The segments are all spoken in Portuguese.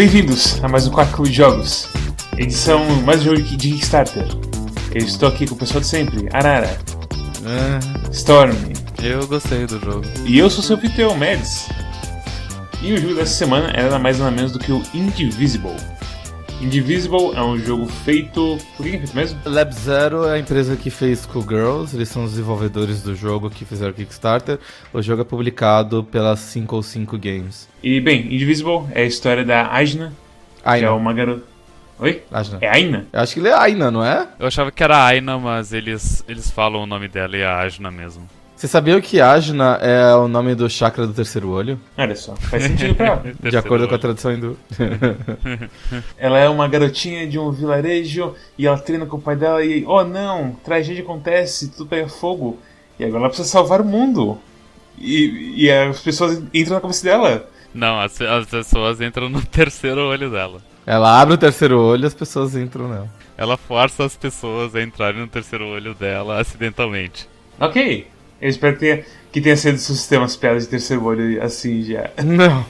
Bem-vindos a mais um Quarto Clube de Jogos, edição mais um jogo de Kickstarter. Eu estou aqui com o pessoal de sempre, Arara, É, Storm, eu gostei do jogo. e eu sou seu anfitrião, Mads. E o jogo dessa semana era nada mais nada menos do que o Indivisible. Indivisible é um jogo feito. Por quem é feito mesmo? Lab Zero é a empresa que fez Schoolgirls, eles são os desenvolvedores do jogo que fizeram o Kickstarter. O jogo é publicado pela 505 Games. E bem, Indivisible é a história da Ajna, que é Aina. uma garota. Oi? Ajna. É Aina? Eu acho que ele é Aina, não é? Eu achava que era Aina, mas eles, eles falam o nome dela e é Ajna mesmo. Você sabia que Ajna é o nome do chakra do terceiro olho? Olha só, faz sentido pra ela. De acordo com a tradução hindu. Ela é uma garotinha de um vilarejo e ela treina com o pai dela e, oh não, tragédia acontece, tudo pega fogo. E agora ela precisa salvar o mundo. E, e as pessoas entram na cabeça dela. Não, as, as pessoas entram no terceiro olho dela. Ela abre o terceiro olho e as pessoas entram nela. Ela força as pessoas a entrarem no terceiro olho dela acidentalmente. Ok, eu espero que tenha, que tenha sido seu sistema as piadas de terceiro olho assim já. Não.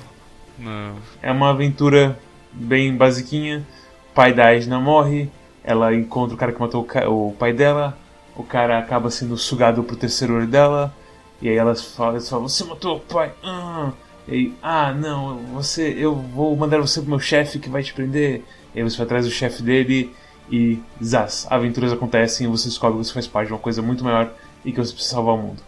Não. É uma aventura bem basiquinha. O pai da Aisna morre, ela encontra o cara que matou o, ca- o pai dela, o cara acaba sendo sugado pro terceiro olho dela, e aí elas falam, elas falam você matou o pai, ah. E aí, ah não, você, eu vou mandar você pro meu chefe que vai te prender. E aí você vai atrás do chefe dele e zaz, aventuras acontecem e você descobre que você faz parte de uma coisa muito maior e que você precisa salvar o mundo.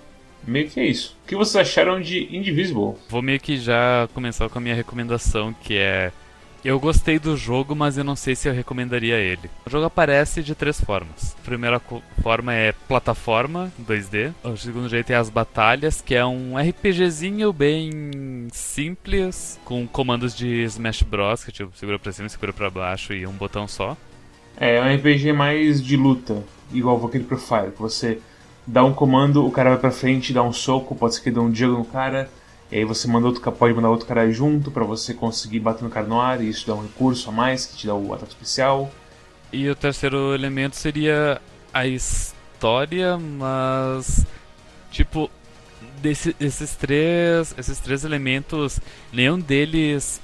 Meio que é isso. O que vocês acharam de Indivisible? Vou meio que já começar com a minha recomendação, que é. Eu gostei do jogo, mas eu não sei se eu recomendaria ele. O jogo aparece de três formas. A primeira forma é plataforma 2D. O segundo jeito é as batalhas, que é um RPGzinho bem simples, com comandos de Smash Bros, que tipo, segura pra cima, segura pra baixo e um botão só. É um RPG mais de luta, igual o Valkyrie Profile, que você dá um comando, o cara vai pra frente, dá um soco, pode ser que dê um diego no cara, e aí você manda outro, pode mandar outro cara junto pra você conseguir bater no cara no ar, e isso dá um recurso a mais, que te dá o ataque especial. E o terceiro elemento seria a história, mas tipo desse, esses três, esses três elementos, nenhum deles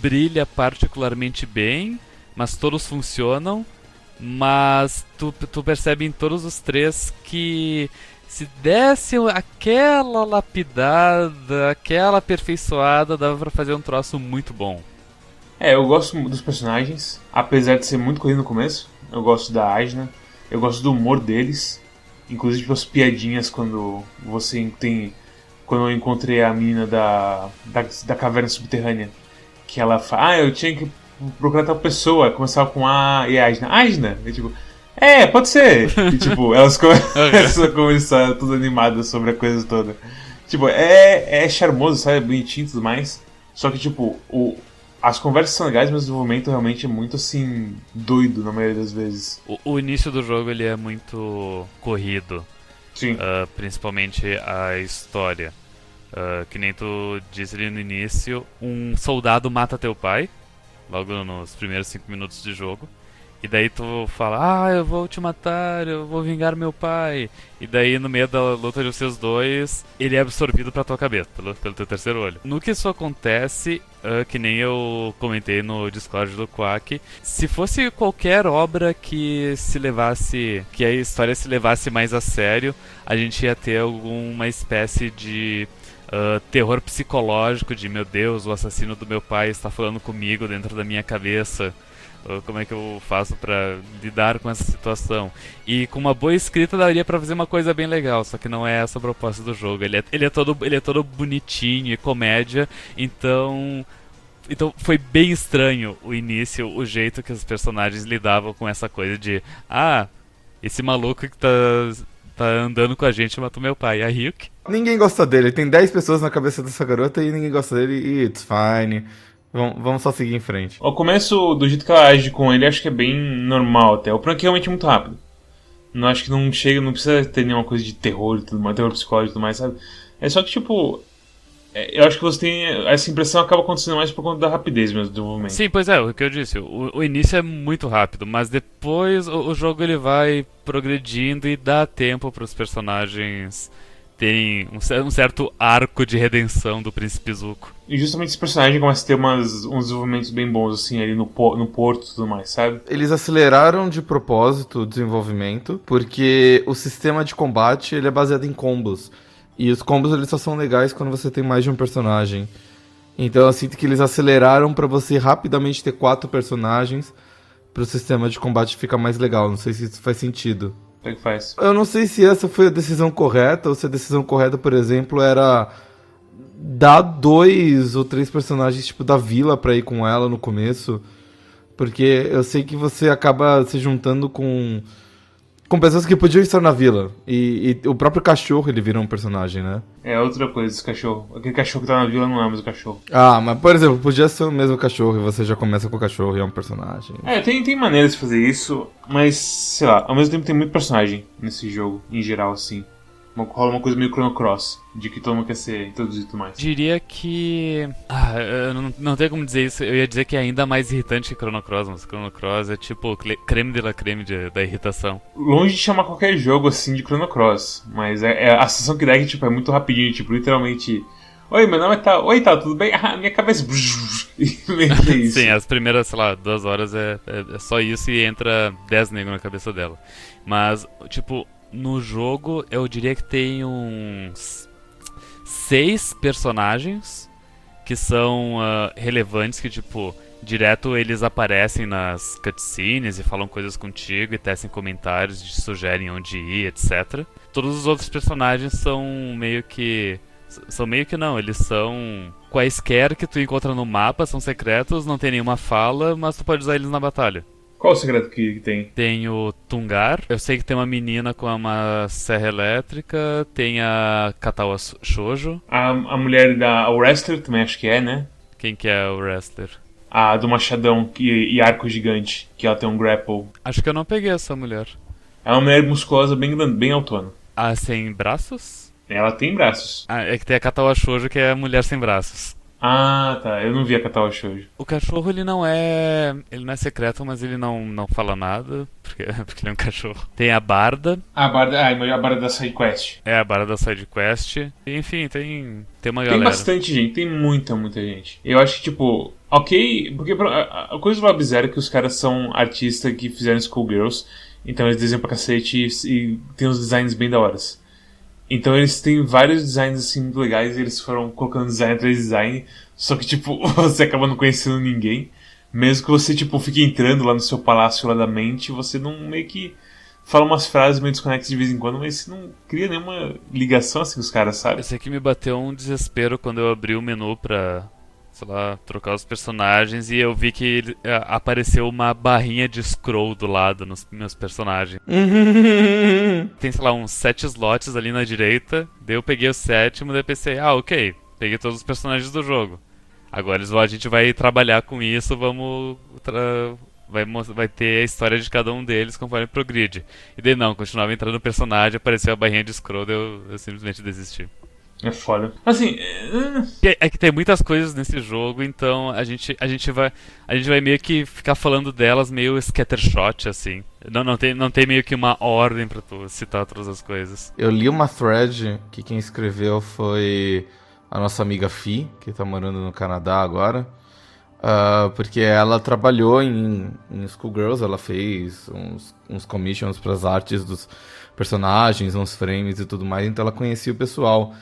brilha particularmente bem, mas todos funcionam. Mas tu, tu percebe em todos os três que se desse aquela lapidada, aquela aperfeiçoada, dava pra fazer um troço muito bom. É, eu gosto dos personagens, apesar de ser muito corrido no começo, eu gosto da Ajna, eu gosto do humor deles, inclusive as piadinhas quando você tem... Quando eu encontrei a menina da, da, da caverna subterrânea, que ela fala, ah, eu tinha que procurar tal pessoa, começava com A e Ajna. Ajna? E tipo, é, pode ser. E tipo, elas começam a conversar tudo animadas sobre a coisa toda. Tipo, é, é charmoso, sabe? É bonitinho e tudo mais. Só que, tipo, o, as conversas são legais, mas o desenvolvimento realmente é muito, assim, doido na maioria das vezes. O, o início do jogo ele é muito corrido. Sim. Ah, principalmente a história. Ah, que nem tu disse ali no início, um soldado mata teu pai, logo nos primeiros 5 minutos de jogo. E daí tu fala, ah, eu vou te matar, eu vou vingar meu pai. E daí no meio da luta de vocês dois, ele é absorvido pra tua cabeça, pelo, pelo teu terceiro olho. No que isso acontece, ah, que nem eu comentei no Discord do Quack, se fosse qualquer obra que se levasse, que a história se levasse mais a sério, a gente ia ter alguma espécie de ah, terror psicológico de meu Deus, o assassino do meu pai está falando comigo dentro da minha cabeça. Ah, Como é que eu faço pra lidar com essa situação? E com uma boa escrita daria pra fazer uma coisa bem legal, só que não é essa a proposta do jogo. Ele é, ele é todo ele é todo bonitinho e comédia, então então foi bem estranho o início, o jeito que os personagens lidavam com essa coisa de ah, esse maluco que tá tá andando com a gente matou meu pai. A Ryuk Ninguém gosta dele. Tem 10 pessoas na cabeça dessa garota e ninguém gosta dele. E it's fine. Vamos, vamos só seguir em frente. O começo, do jeito que ela age com ele, acho que é bem normal até. O prank é realmente muito rápido. Não acho que não chega, não precisa ter nenhuma coisa de terror e tudo mais, terror psicológico e tudo mais, sabe? É só que, tipo. É, Eu acho que você tem. Essa impressão acaba acontecendo mais por conta da rapidez mesmo do desenvolvimento. Sim, pois é, o que eu disse, o, o início é muito rápido, mas depois o, o jogo ele vai progredindo e dá tempo para os personagens tem um, um certo arco de redenção do Príncipe Zuko. E justamente esse personagem começa a ter umas, uns desenvolvimentos bem bons, assim, ali no, no porto e tudo mais, sabe? Eles aceleraram de propósito o desenvolvimento, porque o sistema de combate ele é baseado em combos. E os combos eles só são legais quando você tem mais de um personagem. Então eu sinto que eles aceleraram pra você rapidamente ter quatro personagens pro sistema de combate ficar mais legal. Não sei se isso faz sentido. O é que faz? Eu não sei se essa foi a decisão correta, ou se a decisão correta, por exemplo, era dar dois ou três personagens tipo da vila pra ir com ela no começo. Porque eu sei que você acaba se juntando com com pessoas que podiam estar na vila. E, e o próprio cachorro ele vira um personagem, né? É outra coisa, esse cachorro. Aquele cachorro que tá na vila não é mais o cachorro. Ah, mas por exemplo, podia ser o mesmo cachorro e você já começa com o cachorro e é um personagem. É, tem, tem maneiras de fazer isso, mas, sei lá, ao mesmo tempo tem muito personagem nesse jogo, em geral, assim. Uma- Rola uma coisa meio Chrono Cross, de que todo mundo quer ser introduzido mais. Diria que. Ah, eu não, não tenho como dizer isso. Eu ia dizer que é ainda mais irritante que Chrono Cross, mas Chrono Cross é tipo creme de la creme de- da irritação. Longe de chamar qualquer jogo assim de Chrono Cross, mas é, é a sensação que dá é que tipo, é muito rapidinho, tipo, literalmente. Oi, meu nome é tal. Oi, tal, tudo bem? Ah, minha cabeça. É. Sim, as primeiras, sei lá, duas horas é, é, é só isso e entra 10 negros na cabeça dela. Mas, tipo, no jogo eu diria que tem uns seis personagens que são ah, relevantes, que, tipo, direto eles aparecem nas cutscenes e falam coisas contigo e tecem comentários, te sugerem onde ir, etc. Todos os outros personagens são meio que. São meio que não, eles são quaisquer que tu encontra no mapa, são secretos, não tem nenhuma fala, mas tu pode usar eles na batalha. Qual o segredo que, tem? Tem o Tungar, eu sei que tem uma menina com uma serra elétrica, tem a Katawa Shoujo, A, a mulher da a wrestler também acho que é, né? quem que é o wrestler? A do machadão que, e arco gigante, que ela tem um grapple. Acho que eu não peguei essa mulher. É uma mulher musculosa bem, grande, bem autona. Ah, sem braços? Ela tem braços. Ah, é que tem a Katawa Shoujo que é a mulher sem braços. Ah, tá. Eu não vi a Katawa Shoujo. O cachorro ele não é. Ele não é secreto, mas ele não, não fala nada, porque, porque ele é um cachorro. Tem a Barda, a barda, ah, a barda da side quest. é a Barda da Side Quest. Enfim, tem, tem uma Tem galera. bastante gente, tem muita, muita gente. Eu acho que, tipo, ok. Porque a, coisa do Lab Zero é que os caras são artistas que fizeram Schoolgirls. Então eles desenham pra cacete e, e tem uns designs bem da horas. Então eles têm vários designs assim muito legais eles foram colocando design atrás de design. Só que, tipo, você acaba não conhecendo ninguém. Mesmo que você, tipo, fique entrando lá no seu palácio lá da mente, você não meio que fala umas frases meio desconexas de vez em quando, mas você não cria nenhuma ligação assim com os caras, sabe? Eu sei que me bateu um desespero quando eu abri o menu pra, sei lá, trocar os personagens e eu vi que a- apareceu uma barrinha de scroll do lado nos meus personagens. Tem, sei lá, uns sete slots ali na direita. Daí eu peguei o sétimo, daí pensei, ah, ok, peguei todos os personagens do jogo. Agora a gente vai trabalhar com isso, vamos. Vai, vai ter a história de cada um deles conforme progride. E daí não, continuava entrando no personagem, apareceu a barrinha de scroll, daí eu, eu simplesmente desisti. É foda. Assim, é, Que- É que tem muitas coisas nesse jogo, então a gente, a gente vai a gente vai meio que ficar falando delas meio scattershot assim. Não, não tem não tem meio que uma ordem pra tu citar todas as coisas. Eu li uma thread que quem escreveu foi a nossa amiga Fi, que tá morando no Canadá agora. Ah, porque ela trabalhou em, em Schoolgirls, ela fez uns, uns commissions pras artes dos personagens, uns frames e tudo mais, então ela conhecia o pessoal.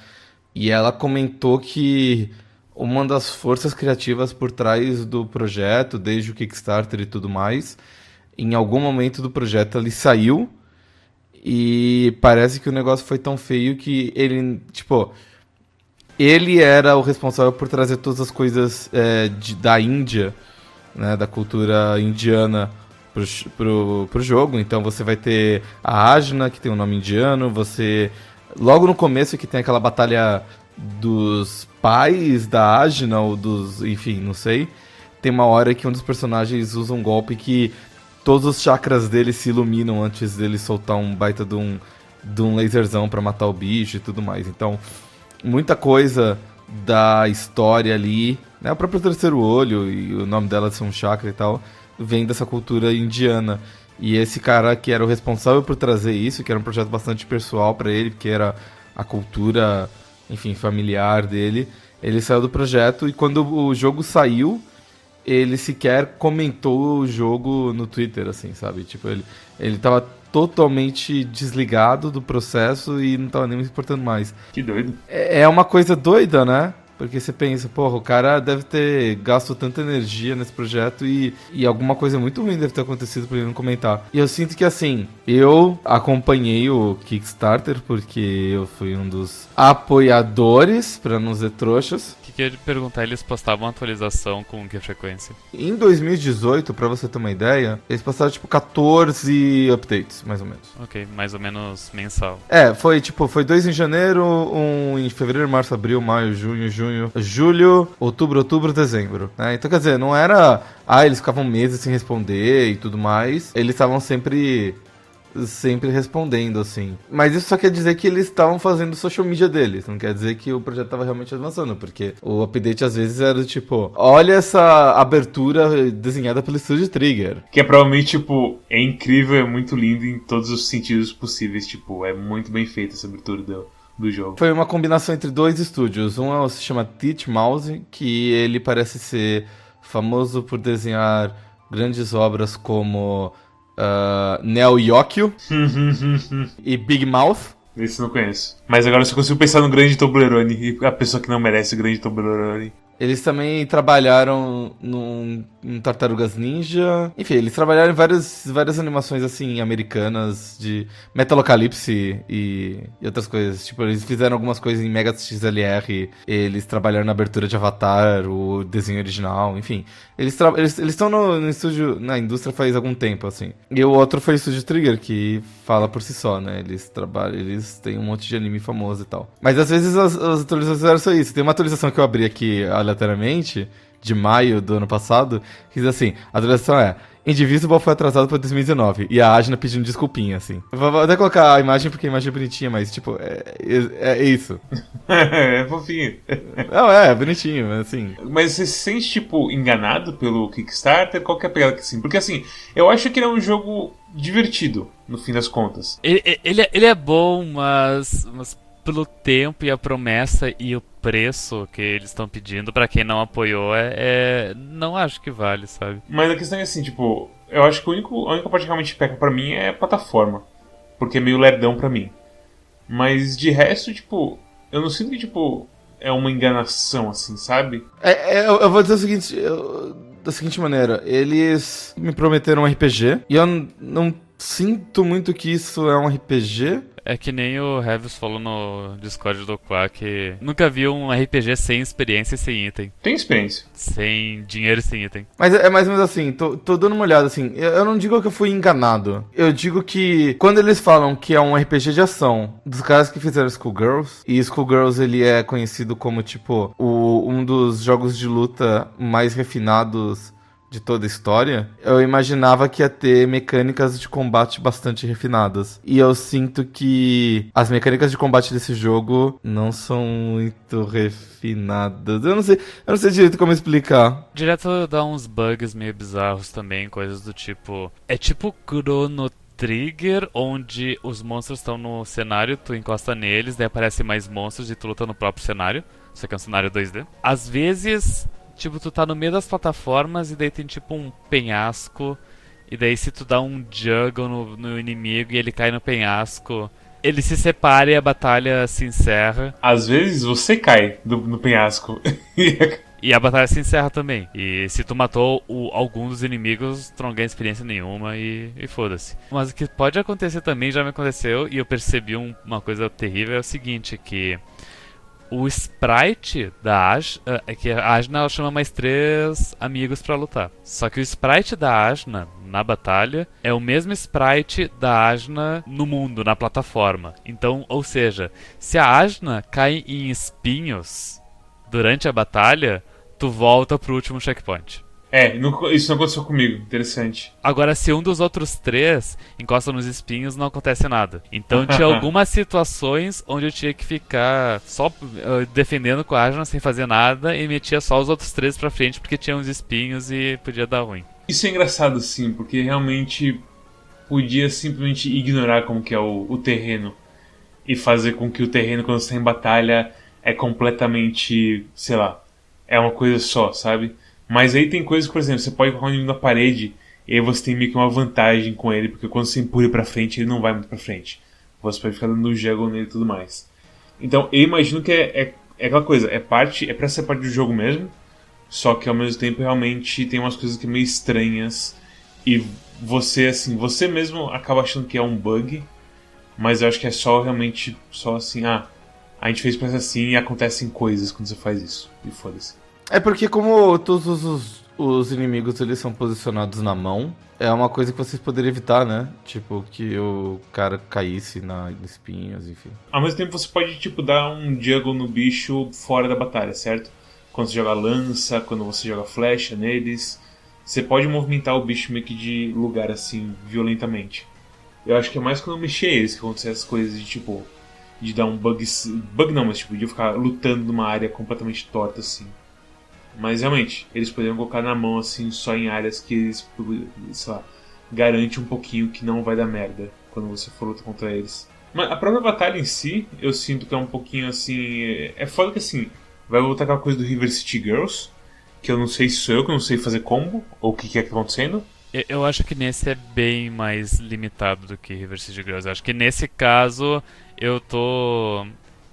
E ela comentou que uma das forças criativas por trás do projeto, desde o Kickstarter e tudo mais, em algum momento do projeto ele saiu e parece que o negócio foi tão feio que ele, tipo, ele era o responsável por trazer todas as coisas é, de- da Índia, né, da cultura indiana pro, pro, pro jogo. Então você vai ter a Ajna, que tem um nome indiano, você... Logo no começo que tem aquela batalha dos pais da Ajna, ou dos... enfim, não sei. Tem uma hora que um dos personagens usa um golpe que todos os chakras dele se iluminam antes dele soltar um baita de um, de um laserzão pra matar o bicho e tudo mais. Então, muita coisa da história ali, né? O próprio terceiro olho e o nome dela ser um chakra e tal, vem dessa cultura indiana. E esse cara que era o responsável por trazer isso, que era um projeto bastante pessoal pra ele, que era a cultura, enfim, familiar dele. Ele saiu do projeto e quando o jogo saiu, ele sequer comentou o jogo no Twitter, assim, sabe? Tipo, ele, ele tava totalmente desligado do processo e não tava nem me importando mais. Que doido. É, é uma coisa doida, né? Porque você pensa, porra, o cara deve ter gasto tanta energia nesse projeto e, e alguma coisa muito ruim deve ter acontecido pra ele não comentar. E eu sinto que assim, eu acompanhei o Kickstarter porque eu fui um dos apoiadores, pra não dizer trouxas. Ia te perguntar? Eles postavam atualização com que frequência? Em 2018, pra você ter uma ideia, eles passaram tipo 14 updates, mais ou menos. Ok, mais ou menos mensal. É, foi tipo, foi dois em janeiro, um em fevereiro, março, abril, maio, junho, junho, julho, outubro, outubro, dezembro. Né? Então, quer dizer, não era. Ah, eles ficavam meses sem responder e tudo mais. Eles estavam sempre. Sempre respondendo, assim. Mas isso só quer dizer que eles estavam fazendo social media deles. Não quer dizer que o projeto estava realmente avançando. Porque o update às vezes era do tipo: olha essa abertura desenhada pelo estúdio Trigger. Que é provavelmente, tipo, é incrível, é muito lindo em todos os sentidos possíveis. Tipo, é muito bem feita essa abertura do, do jogo. Foi uma combinação entre dois estúdios. Um é se chama Teach Mouse, que ele parece ser famoso por desenhar grandes obras como uh, Neo Yokio e Big Mouth. Esse eu não conheço. Mas agora eu só consigo pensar no Grande Toblerone e a pessoa que não merece o Grande Toblerone. Eles também trabalharam num, em Tartarugas Ninja. Enfim, eles trabalharam em várias, várias animações assim americanas de Metalocalypse e, e outras coisas. Tipo, eles fizeram algumas coisas em Mega XLR. Eles trabalharam na abertura de Avatar, o desenho original, enfim. Eles estão eles, eles no, no estúdio, na indústria faz algum tempo, assim. E o outro foi o Estúdio Trigger, que fala por si só, né? Eles trabalham, eles têm um monte de anime famoso e tal. Mas às vezes as, as atualizações eram só isso. Tem uma atualização que eu abri aqui aleatoriamente, de maio do ano passado, que diz assim: a atualização é. Indivisible foi atrasado para 2019. E a Agna pedindo desculpinha, assim. Vou até colocar a imagem porque a imagem é bonitinha, mas, tipo, é, é, é isso. é fofinho. Não, é, é bonitinho, assim. Mas você se sente, tipo, enganado pelo Kickstarter? Qual que é a pegada que sim? Porque, assim, eu acho que ele é um jogo divertido, no fim das contas. Ele, ele, ele é bom, mas, mas pelo tempo e a promessa e o preço que eles estão pedindo para quem não apoiou é, é, não acho que vale, sabe? Mas a questão é assim, tipo, eu acho que o único, a única parte que realmente peca para mim é a plataforma, porque é meio lerdão para mim. Mas de resto, tipo, eu não sinto que tipo é uma enganação assim, sabe? É, é, eu vou dizer o seguinte, eu, da seguinte maneira, eles me prometeram um RPG e eu não sinto muito que isso é um RPG. É que nem o Revis falou no Discord do Qua que nunca viu um RPG sem experiência e sem item. Tem experiência. Sem dinheiro e sem item. Mas é mais ou menos assim, tô, tô dando uma olhada assim. Eu, eu, não digo que eu fui enganado. Eu digo que quando eles falam que é um RPG de ação dos caras que fizeram Schoolgirls, e Schoolgirls ele é conhecido como tipo o, um dos jogos de luta mais refinados de toda a história, eu imaginava que ia ter mecânicas de combate bastante refinadas. E eu sinto que as mecânicas de combate desse jogo não são muito refinadas. Eu não sei, eu não sei direito como explicar. Direto dá uns bugs meio bizarros também, coisas do tipo. É tipo Chrono Trigger, onde os monstros estão no cenário, tu encosta neles, daí aparecem mais monstros e tu luta no próprio cenário. Isso aqui é um cenário 2D. Às vezes Tipo, tu tá no meio das plataformas e daí tem tipo um penhasco. E daí se tu dá um juggle no, no inimigo e ele cai no penhasco, ele se separa e a batalha se encerra. Às vezes você cai do, no penhasco. e a batalha se encerra também. E se tu matou o, algum dos inimigos, tu não ganha experiência nenhuma e, e foda-se. Mas o que pode acontecer também, já me aconteceu, e eu percebi um, uma coisa terrível, é o seguinte, que o sprite da Ajna, é que a ela chama mais três amigos para lutar. Só que o sprite da Ajna na batalha é o mesmo sprite da Ajna no mundo, na plataforma. Então, ou seja, se a Ajna cai em espinhos durante a batalha, tu volta pro último checkpoint. É, isso não aconteceu comigo. Interessante. Agora, se um dos outros três encosta nos espinhos, não acontece nada. Então, tinha algumas situações onde eu tinha que ficar só uh, defendendo com a Ajna sem fazer nada e metia só os outros três pra frente porque tinha uns espinhos e podia dar ruim. Isso é engraçado, sim, porque realmente podia simplesmente ignorar como que é o, o terreno. e fazer com que o terreno, quando você tá em batalha, é completamente, sei lá, é uma coisa só, sabe? Mas aí tem coisas, por exemplo, você pode colocar um inimigo na parede e aí você tem meio que uma vantagem com ele, porque quando você empurra pra frente, ele não vai muito pra frente. Você pode ficar dando juggle nele e tudo mais. Então eu imagino que é, é, é aquela coisa, é parte, é pra ser parte do jogo mesmo, só que ao mesmo tempo realmente tem umas coisas que é meio estranhas e você assim, você mesmo acaba achando que é um bug, mas eu acho que é só realmente só assim, ah, a gente fez pra assim e acontecem coisas quando você faz isso. E foda-se. É porque como todos os, os inimigos eles são posicionados na mão, é uma coisa que vocês poderiam evitar, né? Tipo, que o cara caísse na em espinhos, enfim. Ao mesmo tempo você pode, tipo, dar um juggle no bicho fora da batalha, certo? Quando você joga lança, quando você joga flecha neles. Você pode movimentar o bicho meio que de lugar assim, violentamente. Eu acho que é mais quando mexer eles que acontecem as coisas de tipo. De dar um bug. Bug não, mas tipo, de eu ficar lutando numa área completamente torta assim. Mas realmente, eles poderiam colocar na mão assim, só em áreas que eles, sei lá, garante um pouquinho que não vai dar merda quando você for lutar contra eles. Mas a própria batalha em si, eu sinto que é um pouquinho assim. É foda que assim, vai voltar aquela coisa do River City Girls, que eu não sei se sou eu que não sei fazer combo, ou o que, que é que tá acontecendo. Eu- acho que nesse é bem mais limitado do que River City Girls. Eu acho que nesse caso eu tô.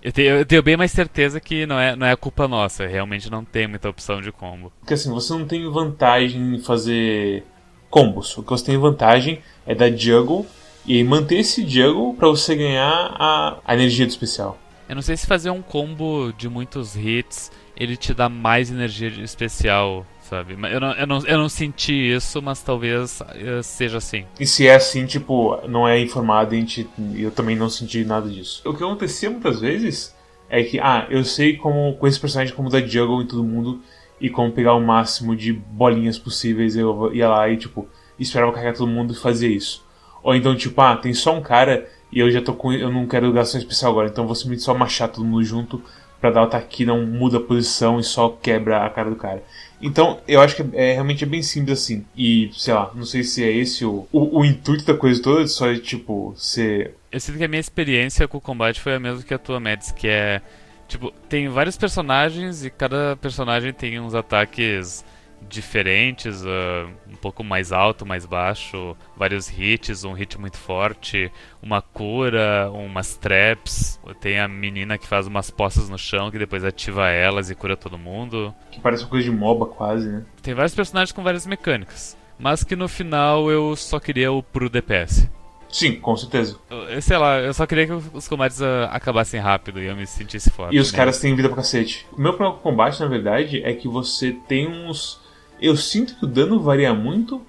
Eu tenho, eu tenho bem mais certeza que não é, não é culpa nossa. Realmente não tem muita opção de combo. Porque assim, você não tem vantagem em fazer combos. O que você tem vantagem é dar juggle e manter esse juggle pra você ganhar a, a energia do especial. Eu não sei se fazer um combo de muitos hits ele te dá mais energia especial, sabe? Eu não, eu não, eu não senti isso, mas talvez eh, seja assim. E se é assim, tipo, não é informado, a gente, eu também não senti nada disso. O que acontecia muitas vezes é que, ah, eu sei como, com esse personagem, como dar juggle em todo mundo e como pegar o máximo de bolinhas possíveis. Eu ia lá e, tipo, esperava carregar todo mundo e fazia isso. Ou então, tipo, ah, tem só um cara e eu já tô com. Eu não quero gastar especial agora, então vou simplesmente só machar todo mundo junto pra dar o ataque que não muda a posição e só quebra a cara do cara. Então, eu acho que é, realmente é bem simples assim. E, sei lá, não sei se é esse o, o, o intuito da coisa toda, só é tipo, ser. Eu sinto que a minha experiência com o combate foi a mesma que a tua, Mads, que é. Tipo, tem vários personagens e cada personagem tem uns ataques diferentes, ah, um pouco mais alto, mais baixo, vários hits, um hit muito forte, uma cura, umas traps. Tem a menina que faz umas poças no chão que depois ativa elas e cura todo mundo. que parece uma coisa de MOBA quase, né? Tem vários personagens com várias mecânicas. Mas que no final eu só queria o puro DPS. Sim, com certeza. Eu- sei lá, eu só queria que os combates ah, acabassem rápido e eu me sentisse forte. E os né? caras têm vida pra cacete. O meu problema com o combate, na verdade, é que você tem uns. Eu sinto que o dano varia muito.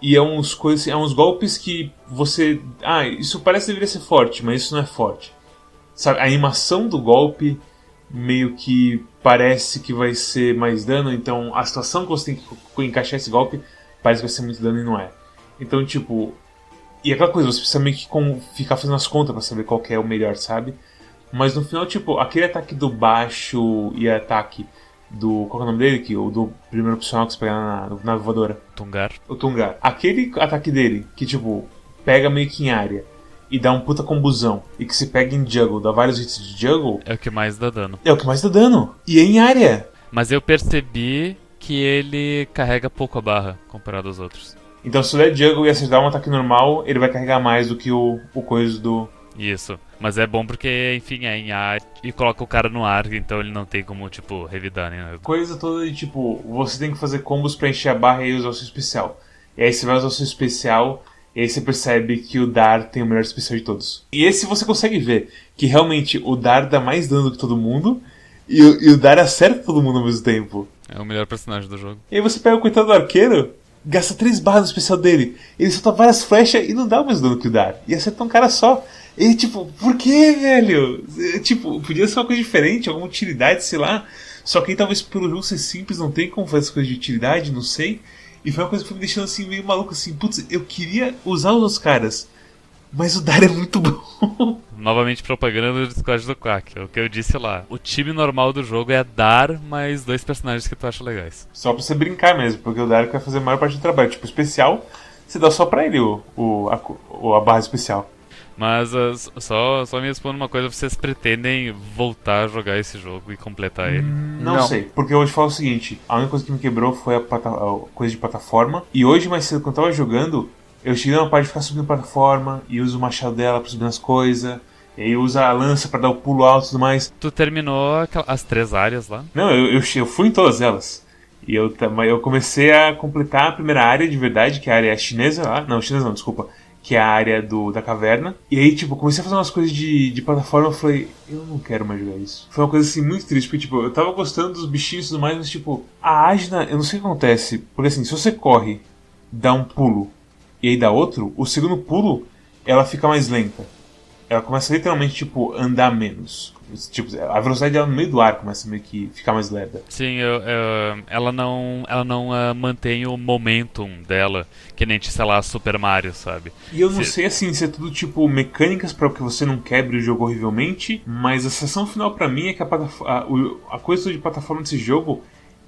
E é uns coisas. É uns golpes que você. Ah, isso parece que deveria ser forte, mas isso não é forte. Sabe, a animação do golpe meio que parece que vai ser mais dano, então a situação que você tem que encaixar esse golpe parece que vai ser muito dano e não é. Então, tipo. E aquela coisa, você precisa meio que ficar fazendo as contas pra saber qual é o melhor, sabe? Mas no final, tipo, aquele ataque do baixo e ataque do. Qual é o nome dele? Que, o do primeiro opcional que você pega na, na voadora. Tungar. O Tungar. Aquele ataque dele, que tipo, pega meio que em área e dá um puta combusão, e que se pega em juggle, dá vários hits de juggle, É o que mais dá dano. é o que mais dá dano. E é em área. Mas eu percebi que ele carrega pouco a barra comparado aos outros. Então se der juggle e acertar um ataque normal, ele vai carregar mais do que o, o coisa do. Isso. Mas é bom porque, enfim, é em ar e coloca o cara no ar, então ele não tem como, tipo, revidar nem nada. Coisa toda de tipo, você tem que fazer combos pra encher a barra e usar o seu especial. E aí você vai usar o seu especial, e aí você percebe que o Dar tem o melhor especial de todos. E esse você consegue ver, que realmente o Dar dá mais dano do que todo mundo, e, o- e o Dar acerta todo mundo ao mesmo tempo. É o melhor personagem do jogo. E aí você pega o coitado do arqueiro, gasta três barras no especial dele, ele solta várias flechas e não dá o mesmo dano que o Dar. E acerta um cara só. E tipo, por que, velho? É, Tipo, podia ser uma coisa diferente, alguma utilidade, sei lá. Só que aí talvez pelo jogo ser simples, não tem como fazer essas coisas de utilidade, não sei. E foi uma coisa que foi me deixando assim meio maluco assim, putz, eu queria usar os caras. Mas o Dar é muito bom. Novamente propaganda do Discord do Quack. É o que eu disse lá. O time normal do jogo é dar mais dois personagens que tu acha legais. Só pra você brincar mesmo, porque o Dar vai fazer a maior parte do trabalho. Tipo, especial, você dá só pra ele o, o, a, a barra especial. Mas uh, só, só me responda uma coisa: vocês pretendem voltar a jogar esse jogo e completar ele? Hum, não, não, sei, porque hoje falo o seguinte: a única coisa que me quebrou foi a, a coisa de plataforma. E hoje, mais cedo, quando eu tava jogando, eu cheguei numa parte de ficar subindo plataforma e uso o machado dela pra subir as coisas. E aí usa a lança para dar o pulo alto e tudo mais. Tu terminou as três áreas lá? Não, eu, eu, eu fui em todas elas. E eu, eu comecei a completar a primeira área de verdade, que é a área chinesa lá. Não, chinesa não, desculpa. Que é a área do, da caverna. E aí, tipo, comecei a fazer umas coisas de, de plataforma. Eu falei, eu não quero mais jogar isso. Foi uma coisa assim muito triste, porque, tipo, eu tava gostando dos bichinhos e tudo mais, mas, tipo, a Agna, eu não sei o que acontece. Porque, assim, se você corre, dá um pulo e aí dá outro, o segundo pulo ela fica mais lenta ela começa literalmente, tipo, andar menos. Tipo, a velocidade dela no meio do ar começa meio que ficar mais lerda. Sim, eu, eu, ela não, ela não uh, mantém o momentum dela, que nem, sei lá, Super Mario, sabe? E eu não se... sei, assim, se é tudo, tipo, mecânicas para que você não quebre o jogo horrivelmente, mas a sessão final para mim é que a, a, a coisa de plataforma desse jogo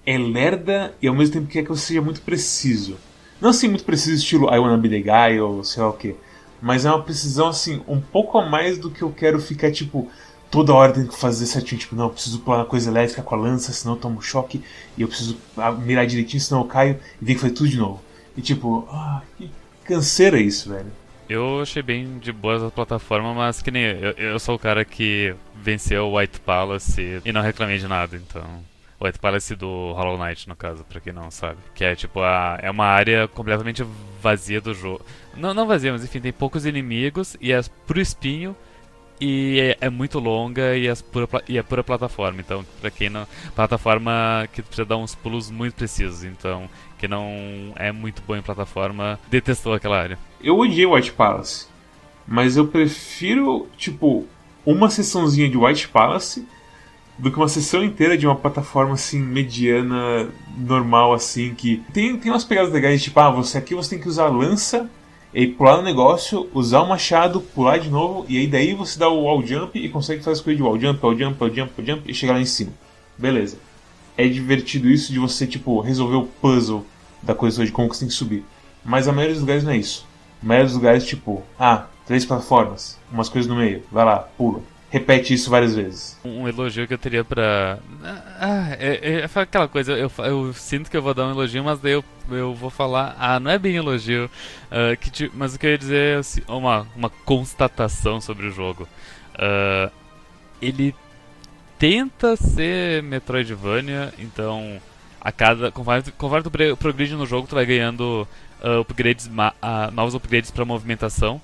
é lerda e ao mesmo tempo quer que você seja muito preciso. Não assim, muito preciso, estilo I Wanna Be The Guy ou sei lá o que mas é uma precisão, assim, um pouco a mais do que eu quero ficar, tipo, toda hora tendo que fazer certinho. Tipo, não, eu preciso pular na coisa elétrica com a lança, senão eu tomo choque. E eu preciso ah, mirar direitinho, senão eu caio e tenho que fazer tudo de novo. E tipo, ah, que canseira isso, velho. Eu achei bem de boas a plataforma, mas que nem eu, eu sou o cara que venceu o White Palace e não reclamei de nada, então. O White Palace do Hollow Knight, no caso, pra quem não sabe. Que é tipo, a, é uma área completamente vazia do jogo. Não, não vazia, mas enfim, tem poucos inimigos e é pro espinho e é, é, muito longa e é, pura, e é pura plataforma. Então, pra quem não. Plataforma que precisa dar uns pulos muito precisos. Então, quem não é muito bom em plataforma detestou aquela área. Eu odiei White Palace, mas eu prefiro, tipo, uma sessãozinha de White Palace do que uma sessão inteira de uma plataforma assim mediana, normal assim, que tem, tem umas pegadas legais, tipo, ah, você aqui você tem que usar lança e pular no negócio, usar o machado, pular de novo, e aí daí você dá o wall jump e consegue fazer as coisas de wall jump, wall jump, wall jump, wall jump e chegar lá em cima. Beleza. É divertido isso de você, tipo, resolver o puzzle da coisa de como você tem que subir. Mas a maioria dos lugares não é isso. A maioria dos lugares, tipo, ah, três plataformas, umas coisas no meio, vai lá, pula repete isso várias vezes. Um elogio que eu teria pra. Ah, é, é, é aquela coisa, eu, eu, sinto que eu vou dar um elogio, mas daí eu, eu vou falar. Ah, não é bem elogio. Uh, que, mas o que eu ia dizer é assim, uma, uma constatação sobre o jogo. Uh, ele tenta ser Metroidvania, então a cada. Conforme, conforme tu progride no jogo, tu vai ganhando uh, upgrades, uh, novos upgrades para movimentação.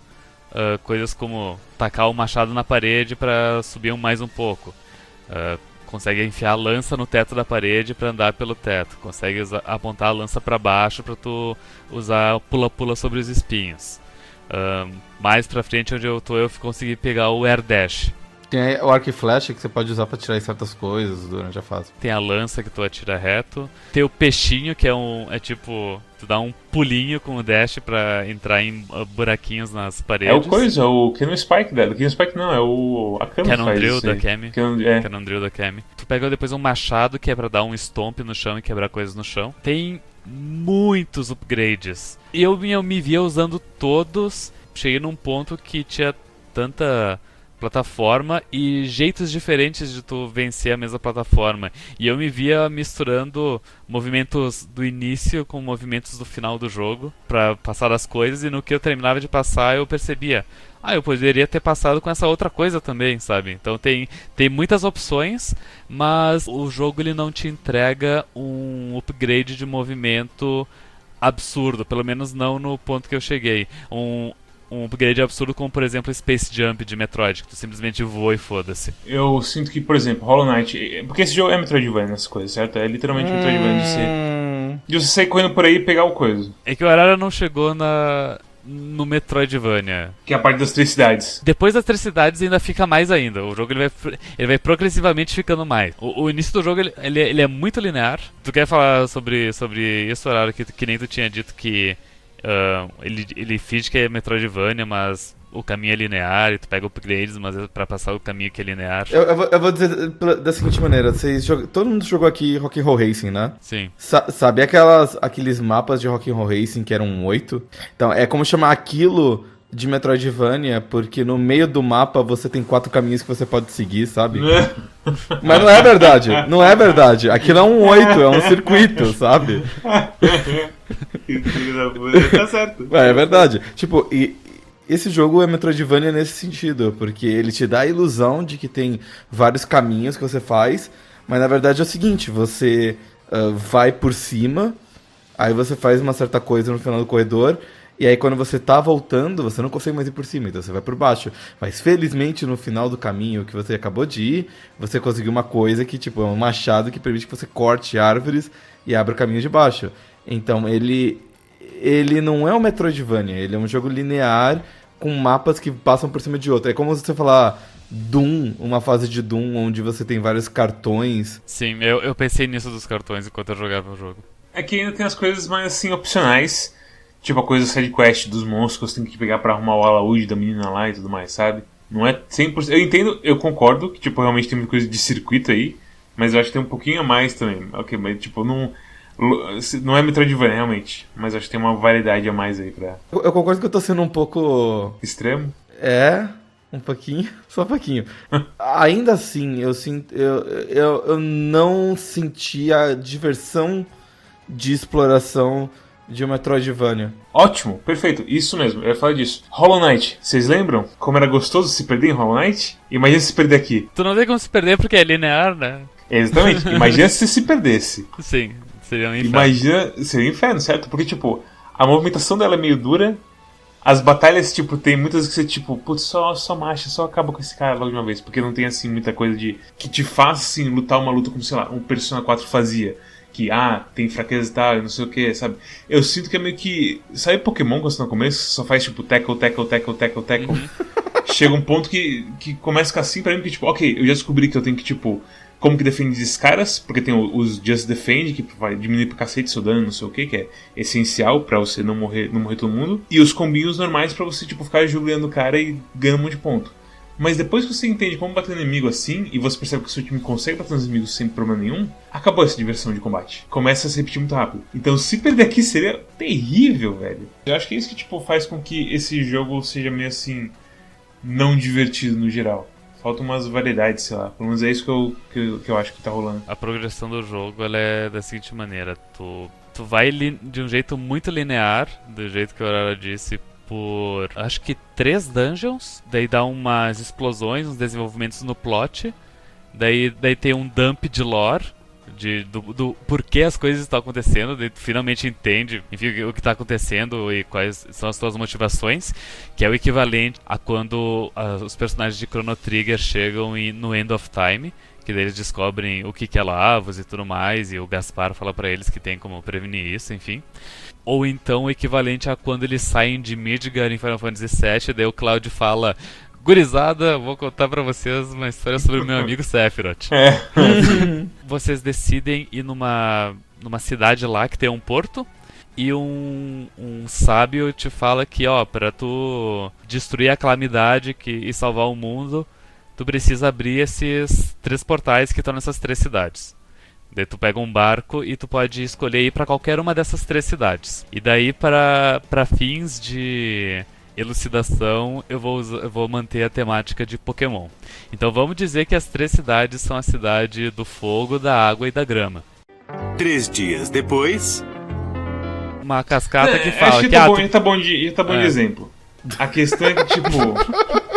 Uh, coisas como tacar o machado na parede para subir mais um pouco. Uh, consegue enfiar a lança no teto da parede para andar pelo teto. Consegue apontar a lança para baixo para tu usar pula-pula sobre os espinhos. Uh, mais pra frente, onde eu tô, eu consegui pegar o Air Dash. Tem o arco e flecha que você pode usar para tirar certas coisas durante a fase. Tem a lança que tu atira reto. Tem o peixinho, que é um. É tipo. Tu dá um pulinho com o dash pra entrar em uh, buraquinhos nas paredes. É o coisa, o Cannon Spike dela. Cannon Spike não, é o. A Canon, Cannon Drill da Kemi. Cannon, é. Cannon Drill da Kemi. Tu pega depois um machado que é pra dar um stomp no chão e quebrar coisas no chão. Tem muitos upgrades. E eu, eu me via usando todos. Cheguei num ponto que tinha tanta plataforma e jeitos diferentes de tu vencer a mesma plataforma. E eu me via misturando movimentos do início com movimentos do final do jogo para passar as coisas e no que eu terminava de passar eu percebia, ah, eu poderia ter passado com essa outra coisa também, sabe? Então tem, tem muitas opções, mas o jogo ele não te entrega um upgrade de movimento absurdo, pelo menos não no ponto que eu cheguei. Um, um upgrade absurdo como, por exemplo, Space Jump de Metroid, que tu simplesmente voa e foda-se. Eu sinto que, por exemplo, Hollow Knight... Porque esse jogo é Metroidvania, essas coisas, certo? É literalmente hum... Metroidvania de você... De você sair correndo por aí e pegar o coisa. É que o Arara não chegou na... No Metroidvania. Que é a parte das três cidades. Depois das três cidades ainda fica mais ainda. O jogo ele vai, ele vai progressivamente ficando mais. O, o início do jogo ele, ele, ele, é muito linear. Tu quer falar sobre, sobre isso, Arara, que, que nem tu tinha dito que Uh, ele, ele finge que é Metroidvania, mas o caminho é linear e tu pega upgrades, mas é pra passar o caminho que é linear. Eu, eu, vou, eu vou, dizer da seguinte maneira: vocês jogam, todo mundo jogou aqui Rock Roll Racing, né? Sim. Sa sabe aquelas, aqueles mapas de Rock Roll Racing que eram oito? Então, é como chamar aquilo de Metroidvania, porque no meio do mapa você tem quatro caminhos que você pode seguir, sabe? Mas não é verdade, não é verdade. Aquilo é um oito, é um circuito, sabe? tá certo. É, é verdade. Tipo, e, esse jogo é Metroidvania nesse sentido, porque ele te dá a ilusão de que tem vários caminhos que você faz, mas na verdade é o seguinte, você uh, vai por cima, aí você faz uma certa coisa no final do corredor, e aí quando você tá voltando, você não consegue mais ir por cima, então você vai por baixo. Mas felizmente no final do caminho que você acabou de ir, você conseguiu uma coisa que tipo é um machado que permite que você corte árvores e abra o caminho de baixo. Então ele ele não é um Metroidvania, ele é um jogo linear com mapas que passam por cima de outro. É como você falar Doom, uma fase de Doom onde você tem vários cartões. Sim, eu, eu pensei nisso dos cartões enquanto eu jogava o jogo. É que ainda tem as coisas mais assim opcionais, tipo a coisa side quest dos monstros que você tem que pegar para arrumar o alaúde da menina lá e tudo mais, sabe? Não é 100%. Eu entendo, eu concordo que tipo realmente tem muita coisa de circuito aí, mas eu acho que tem um pouquinho a mais também. OK, mas tipo não não é Metroidvania, realmente. Mas acho que tem uma variedade a mais aí pra. Eu, eu concordo que eu tô sendo um pouco. Extremo? É, um pouquinho. Só um pouquinho. Ainda assim, eu, sinto, eu, eu, eu não senti a diversão de exploração de Metroidvania. Ótimo, perfeito, isso mesmo, eu ia falar disso. Hollow Knight, vocês lembram como era gostoso se perder em Hollow Knight? Imagina se perder aqui. Tu não tem como se perder porque é linear, né? Exatamente, imagina se se perdesse. Sim. Seria um inferno. Imagina, seria um inferno, certo? Porque, tipo, a movimentação dela é meio dura. As batalhas, tipo, tem muitas que você, tipo, putz, só, só marcha, só acaba com esse cara logo de uma vez. Porque não tem, assim, muita coisa de. que te faz, assim, lutar uma luta como, sei lá, um Persona 4 fazia. Que, ah, tem fraqueza e tal, não sei o que, sabe? Eu sinto que é meio que. Sabe Pokémon quando você tá no começo? Só faz, tipo, tackle, tackle, tackle, tackle, tackle. Uhum. Chega um ponto que, que começa a ficar assim pra mim, que, tipo, ok, eu já descobri que eu tenho que, tipo como que defende esses caras, porque tem os Just Defend, que vai diminuir pra cacete seu dano, não sei o que, que é essencial para você não morrer, não morrer todo mundo. E os combinhos normais para você, tipo, ficar juliando o cara e ganhar um monte de ponto. Mas depois que você entende como bater no inimigo assim, e você percebe que seu time consegue bater nos inimigos sem problema nenhum, acabou essa diversão de combate. Começa a se repetir muito rápido. Então se perder aqui seria terrível, velho. Eu acho que é isso que, tipo, faz com que esse jogo seja meio assim, não divertido no geral falta umas variedades, sei lá. Pelo menos é isso que eu, que, que eu acho que tá rolando. A progressão do jogo ela é da seguinte maneira: tu, tu vai de um jeito muito linear, do jeito que a Aurora disse, por acho que três dungeons, daí dá umas explosões, uns desenvolvimentos no plot, daí, daí tem um dump de lore, de, do, do porquê as coisas estão acontecendo, tu finalmente entende enfim, o que está acontecendo e quais são as tuas motivações, que é o equivalente a quando uh, os personagens de Chrono Trigger chegam e, no End of Time, que daí eles descobrem o que, que é Lavos e tudo mais, e o Gaspar fala para eles que tem como prevenir isso, enfim. Ou então o equivalente a quando eles saem de Midgar em Final Fantasy VII, daí o Cloud fala Gurizada, vou contar para vocês uma história sobre o meu amigo Sephiroth. É. vocês decidem ir numa, numa cidade lá que tem um porto e um, um sábio te fala que, ó, para tu destruir a calamidade que, e salvar o mundo, tu precisa abrir esses três portais que estão nessas três cidades. Daí tu pega um barco e tu pode escolher ir para qualquer uma dessas três cidades. E daí para fins de elucidação, eu vou, eu vou manter a temática de Pokémon. Então vamos dizer que as três cidades são a cidade do fogo, da água e da grama. Três dias depois. Uma cascata é, que fala. Acho que, que tá, ah, bom, tu... tá bom de, tá bom é. de exemplo. A questão é que, tipo.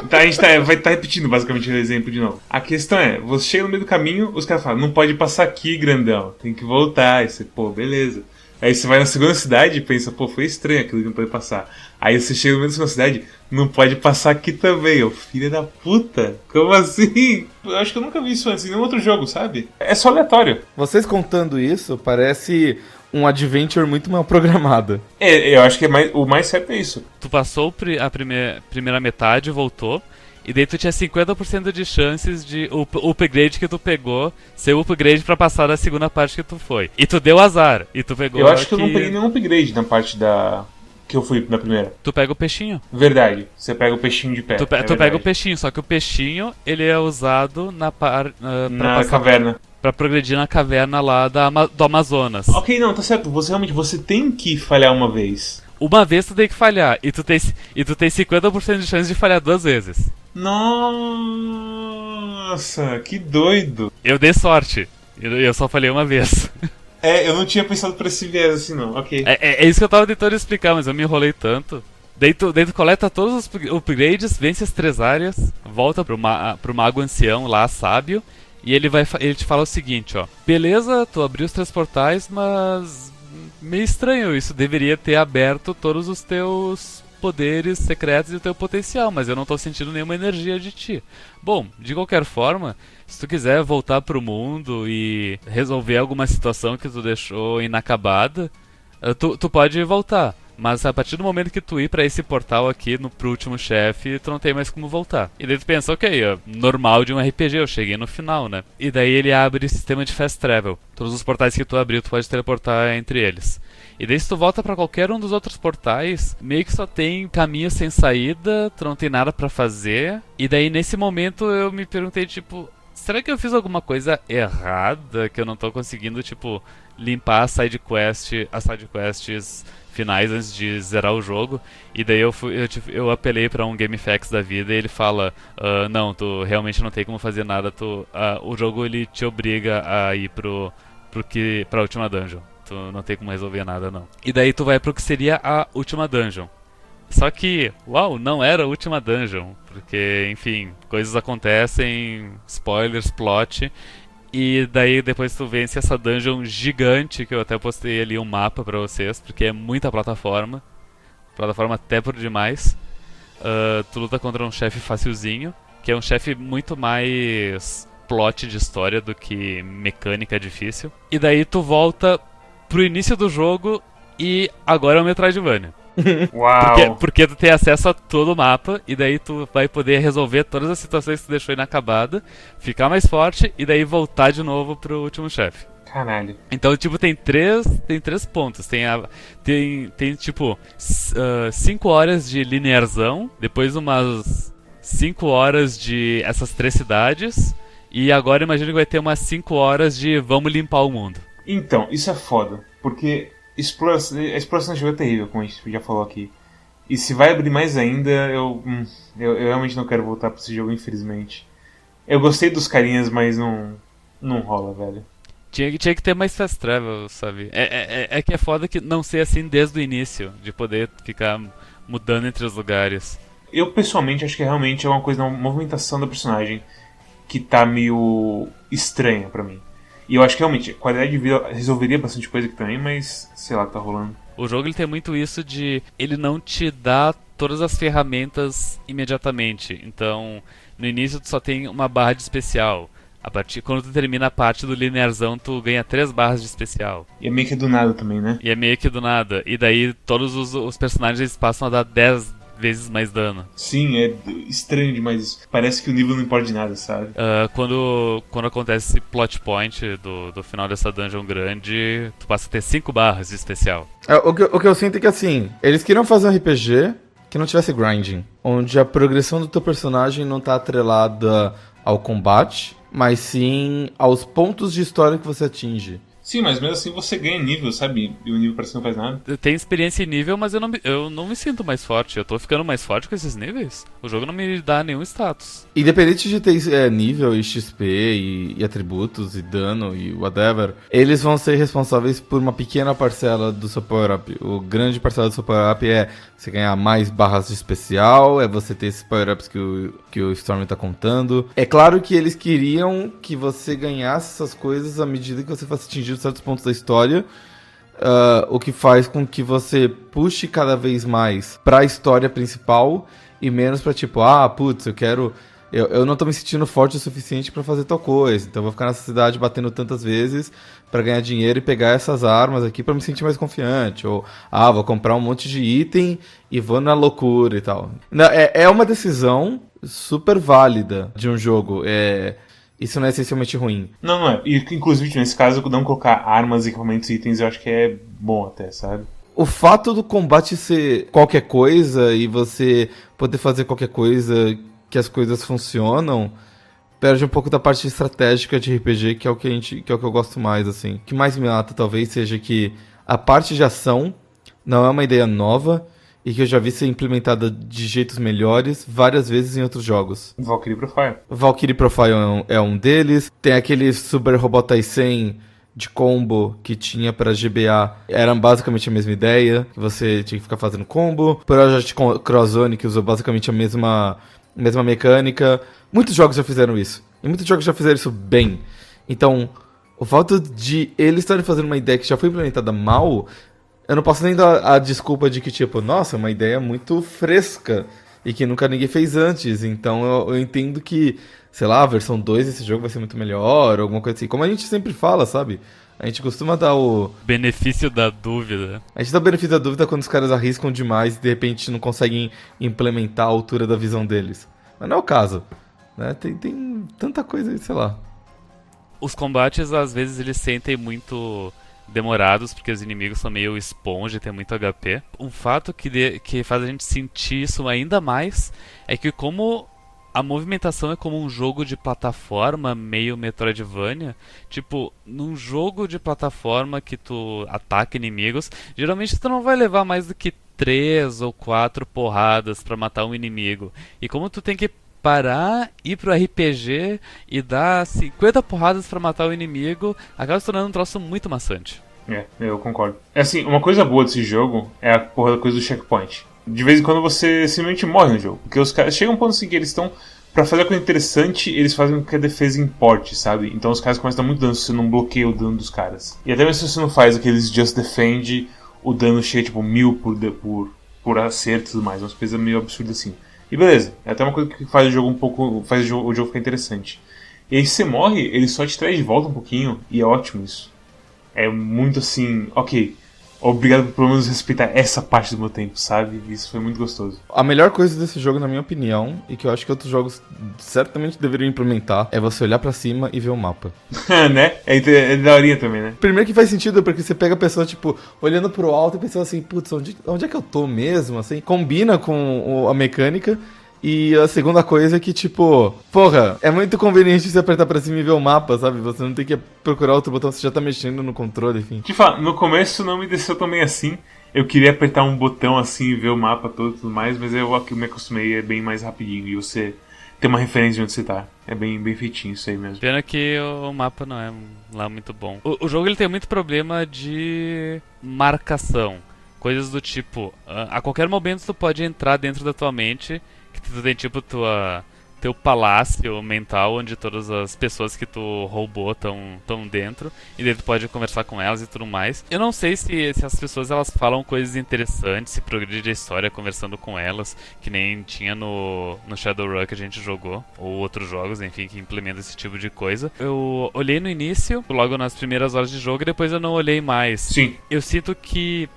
tá, a gente tá, vai estar tá repetindo basicamente o exemplo de novo. A questão é: você chega no meio do caminho, os caras falam, não pode passar aqui, grandão, tem que voltar. E você, pô, beleza. Aí você vai na segunda cidade e pensa, pô, foi estranho aquilo que não pode passar. Aí você chega no meio da cidade, não pode passar aqui também, ô filho da puta. Como assim? Eu acho que eu nunca vi isso antes em nenhum outro jogo, sabe? É só aleatório. Vocês contando isso, parece um adventure muito mal programado. É, eu acho que é mais, o mais certo é isso. Tu passou a primeira, primeira metade, voltou. E daí tu tinha 50% de chances de o, o upgrade que tu pegou ser o upgrade para passar da segunda parte que tu foi. E tu deu azar. E tu pegou. Eu acho que, que eu não peguei nenhum upgrade na parte da. Que eu fui na primeira. Tu pega o peixinho. Verdade. Você pega o peixinho de pé. Tu, pe é tu pega o peixinho, só que o peixinho ele é usado na par, uh, na passar, caverna. Pra progredir na caverna lá da, do Amazonas. Ok, não, tá certo. Você realmente você tem que falhar uma vez. uma vez tu tem que falhar e tu tem, e tu tem 50% de chance de falhar duas vezes. Nossa, que doido. Eu dei sorte. Eu, eu só falhei uma vez. É, eu não tinha pensado por esse viés assim, não. Ok. É, é, é isso que eu tava tentando explicar, mas eu me enrolei tanto. Daí tu coleta todos os upgrades, vence as três áreas, volta pro, ma pro mago ancião lá, sábio, e ele vai ele te fala o seguinte, ó. Beleza, tu abriu os três portais, mas meio estranho, isso deveria ter aberto todos os teus poderes secretos e o teu potencial, mas eu não tô sentindo nenhuma energia de ti. Bom, de qualquer forma, se tu quiser voltar pro mundo e resolver alguma situação que tu deixou inacabada, eh, tu, tu pode voltar. Mas a partir do momento que tu ir para esse portal aqui no pro último chefe, tu não tem mais como voltar. E daí tu pensa, ok, é normal de um RPG, eu cheguei no final, né? E daí ele abre o sistema de fast travel. Todos os portais que tu abriu, tu pode teleportar entre eles. E daí se tu volta para qualquer um dos outros portais, meio que só tem caminho sem saída, tu não tem nada para fazer. E daí nesse momento eu me perguntei, tipo, será que eu fiz alguma coisa errada que eu não tô conseguindo, tipo, limpar a side quest, as side quests finais antes de zerar o jogo. E daí eu, fui, eu, eu apelei para um GameFAQs da vida e ele fala: uh, Não, tu realmente não tem como fazer nada. Tu, uh, o jogo ele te obriga a ir pro, pro que, pra última dungeon. Tu não tem como resolver nada, não. E daí tu vai pro que seria a última dungeon. Só que, uau, não era a última dungeon. Porque, enfim, coisas acontecem, spoilers, plot. E daí depois tu vence essa dungeon gigante, que eu até postei ali um mapa pra vocês, porque é muita plataforma. Plataforma até por demais. Uh, tu luta contra um chefe facilzinho, que é um chefe muito mais plot de história do que mecânica difícil. E daí tu volta pro início do jogo e agora é o Metroidvania. Uau! Porque, porque, tu tem acesso a todo o mapa e daí tu vai poder resolver todas as situações que tu deixou inacabada, ficar mais forte e daí voltar de novo pro último chefe. Caralho. Então, tipo, tem três, tem três pontos. Tem, a, tem, tem tipo, 5 uh, horas de linearzão, depois umas 5 horas de essas três cidades, e agora imagino que vai ter umas 5 horas de vamos limpar o mundo. Então, isso é foda, porque exploração, a exploração de jogo é terrível, como a gente já falou aqui. E se vai abrir mais ainda, eu, hum, eu, eu, realmente não quero voltar pra esse jogo, infelizmente. Eu gostei dos carinhas, mas não, não rola, velho. Tinha, tinha que ter mais fast travel, sabe? É, é, é, é que é foda que não ser assim desde o início, de poder ficar mudando entre os lugares. Eu pessoalmente acho que realmente é uma coisa, uma movimentação da personagem que tá meio estranha para mim. E eu acho que realmente a qualidade de vida resolveria bastante coisa aqui também, mas sei lá, tá rolando. O jogo ele tem muito isso de ele não te dá todas as ferramentas imediatamente. Então, no início tu só tem uma barra de especial. A partir quando tu termina a parte do linearzão, tu ganha três barras de especial. E é meio que do nada também, né? E é meio que do nada. E daí todos os, os personagens eles passam a dar 10 vezes mais dano. Sim, é estranho demais. Parece que o nível não importa de nada, sabe? Uh, quando, quando acontece esse plot point do, do final dessa dungeon grande, tu passa a ter 5 barras de especial. É, o, que, o que eu sinto é que assim, eles queriam fazer um RPG que não tivesse grinding, onde a progressão do teu personagem não tá atrelada ao combate, mas sim aos pontos de história que você atinge. Sim, mas mesmo assim você ganha nível, sabe? E o nível parece que não faz nada. Eu tenho experiência em nível, mas eu não, eu não me sinto mais forte. Eu tô ficando mais forte com esses níveis. O jogo não me dá nenhum status. Independente de ter é, nível e XP e, e, atributos e dano e whatever, eles vão ser responsáveis por uma pequena parcela do seu power-up. O grande parcela do seu power-up é você ganhar mais barras de especial, é você ter esses power-ups que o, que o Storm tá contando. É claro que eles queriam que você ganhasse essas coisas à medida que você fosse atingindo certos pontos da história. Uh, o que faz com que você puxe cada vez mais para a história principal e menos para tipo, ah, putz, eu quero. Eu, eu não tô me sentindo forte o suficiente para fazer tal coisa, então vou ficar nessa cidade batendo tantas vezes para ganhar dinheiro e pegar essas armas aqui para me sentir mais confiante. Ou, ah, vou comprar um monte de item e vou na loucura e tal. É, é uma decisão super válida de um jogo. É, isso não é essencialmente ruim. Não, não é. E, inclusive, nesse caso, não colocar armas, equipamentos e itens, eu acho que é bom até, sabe? O fato do combate ser qualquer coisa e você poder fazer qualquer coisa que as coisas funcionam perde um pouco da parte estratégica de RPG, que é o que a gente, que é o que eu gosto mais assim. O que mais me mata talvez seja que a parte de ação não é uma ideia nova e que eu já vi ser implementada de jeitos melhores várias vezes em outros jogos. Valkyrie Profile. Valkyrie Profile é um, é um deles. Tem aquele Super Robot Tyson de combo que tinha para GBA era basicamente a mesma ideia, que você tinha que ficar fazendo combo. Project Crosszone que usou basicamente a mesma, mesma mecânica. Muitos jogos já fizeram isso. E muitos jogos já fizeram isso bem. Então, o fato de eles estarem fazendo uma ideia que já foi implementada mal, eu não posso nem dar a desculpa de que, tipo, nossa, é uma ideia muito fresca e que nunca ninguém fez antes. Então eu, eu entendo que, sei lá, a versão 2 desse jogo vai ser muito melhor, alguma coisa assim. Como a gente sempre fala, sabe? A gente costuma dar o. Benefício da dúvida. A gente dá o benefício da dúvida quando os caras arriscam demais e de repente não conseguem implementar a altura da visão deles. Mas não é o caso. Né? Tem, tem tanta coisa aí, sei lá os combates às vezes eles sentem muito demorados porque os inimigos são meio esponja, tem muito HP. Um fato que, de, que faz a gente sentir isso ainda mais é que como a movimentação é como um jogo de plataforma meio Metroidvania, tipo, num jogo de plataforma que tu ataca inimigos, geralmente tu não vai levar mais do que três ou quatro porradas para matar um inimigo. E como tu tem que parar, ir pro RPG e dar 50 porradas para matar o inimigo, acaba se tornando um troço muito maçante. É, eu concordo. É assim, uma coisa boa desse jogo é a porra da coisa do checkpoint. De vez em quando você simplesmente morre no jogo. Porque os caras chegam um ponto assim que eles estão. Pra fazer a coisa interessante, eles fazem com que a defesa importe, sabe? Então os caras começam a dar muito dano se você não bloqueia o dano dos caras. E até mesmo se você não faz aqueles Just Defend, o dano chega tipo mil por, por, por acerto e tudo mais. Uma coisa meio absurda assim. E beleza, é até uma coisa que faz o jogo um pouco. faz o jogo, ficar interessante. E aí você morre, ele só te traz de volta um pouquinho, e é ótimo isso. É muito assim, ok, obrigado por pelo menos respeitar essa parte do meu tempo, sabe? Isso foi muito gostoso. A melhor coisa desse jogo, na minha opinião, e que eu acho que outros jogos certamente deveriam implementar, é você olhar para cima e ver o mapa. né? É, é daorinha também, né? Primeiro que faz sentido, porque você pega a pessoa, tipo, olhando pro alto e pensando assim, putz, onde, onde é que eu tô mesmo? Assim, combina com a mecânica. E a segunda coisa é que, tipo, porra, é muito conveniente você apertar pra cima e ver o mapa, sabe? Você não tem que procurar outro botão, você já tá mexendo no controle, enfim. Te falar, no começo não me desceu também assim. Eu queria apertar um botão assim e ver o mapa todo e tudo mais, mas eu me acostumei, é bem mais rapidinho e você tem uma referência de onde você tá. É bem, bem feitinho isso aí mesmo. Pena que o mapa não é lá muito bom. O, o jogo ele tem muito problema de marcação. Coisas do tipo, a qualquer momento tu pode entrar dentro da tua mente que tu tem tipo tua teu palácio mental onde todas as pessoas que tu roubou estão tão dentro e daí tu pode conversar com elas e tudo mais. Eu não sei se, se as pessoas elas falam coisas interessantes, se progride a história conversando com elas, que nem tinha no, no Shadowrun que a gente jogou, ou outros jogos, enfim, que implementam esse tipo de coisa. Eu olhei no início, logo nas primeiras horas de jogo, e depois eu não olhei mais. Sim. Eu sinto que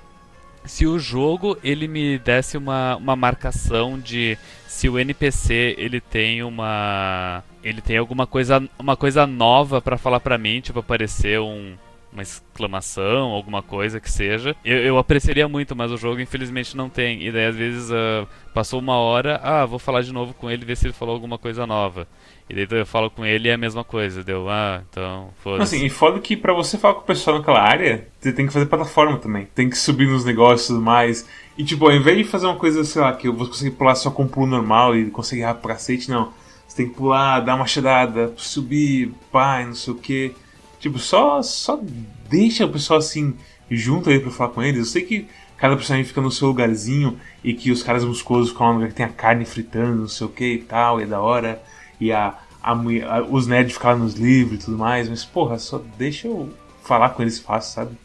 se o jogo ele me desse uma, uma marcação de se o NPC ele tem uma ele tem alguma coisa uma coisa nova para falar para mim, tipo aparecer um uma exclamação, alguma coisa que seja. Eu, eu, apreciaria muito, mas o jogo infelizmente não tem. E daí às vezes uh, passou uma hora, ah, vou falar de novo com ele ver se ele falou alguma coisa nova. E daí eu falo com ele e é a mesma coisa. Deu, ah, então, foda-se. Assim, e foda que pra você falar com o pessoal naquela área, você tem que fazer plataforma também. Tem que subir nos negócios e tudo mais. E tipo, ao invés de fazer uma coisa, sei lá, que eu vou conseguir pular só com um pulo normal e conseguir rápido pra cacete, não. Você tem que pular, dar uma chegada, subir, pai, não sei o que. Tipo, só, só deixa o pessoal assim junto aí pra falar com eles. Eu sei que cada personagem fica no seu lugarzinho e que os caras musculosos ficam que tem a carne fritando, não sei o que e tal, e é da hora e a, a, a os nerds ficavam nos livros e tudo mais, mas porra, só deixa eu falar com eles fácil, sabe?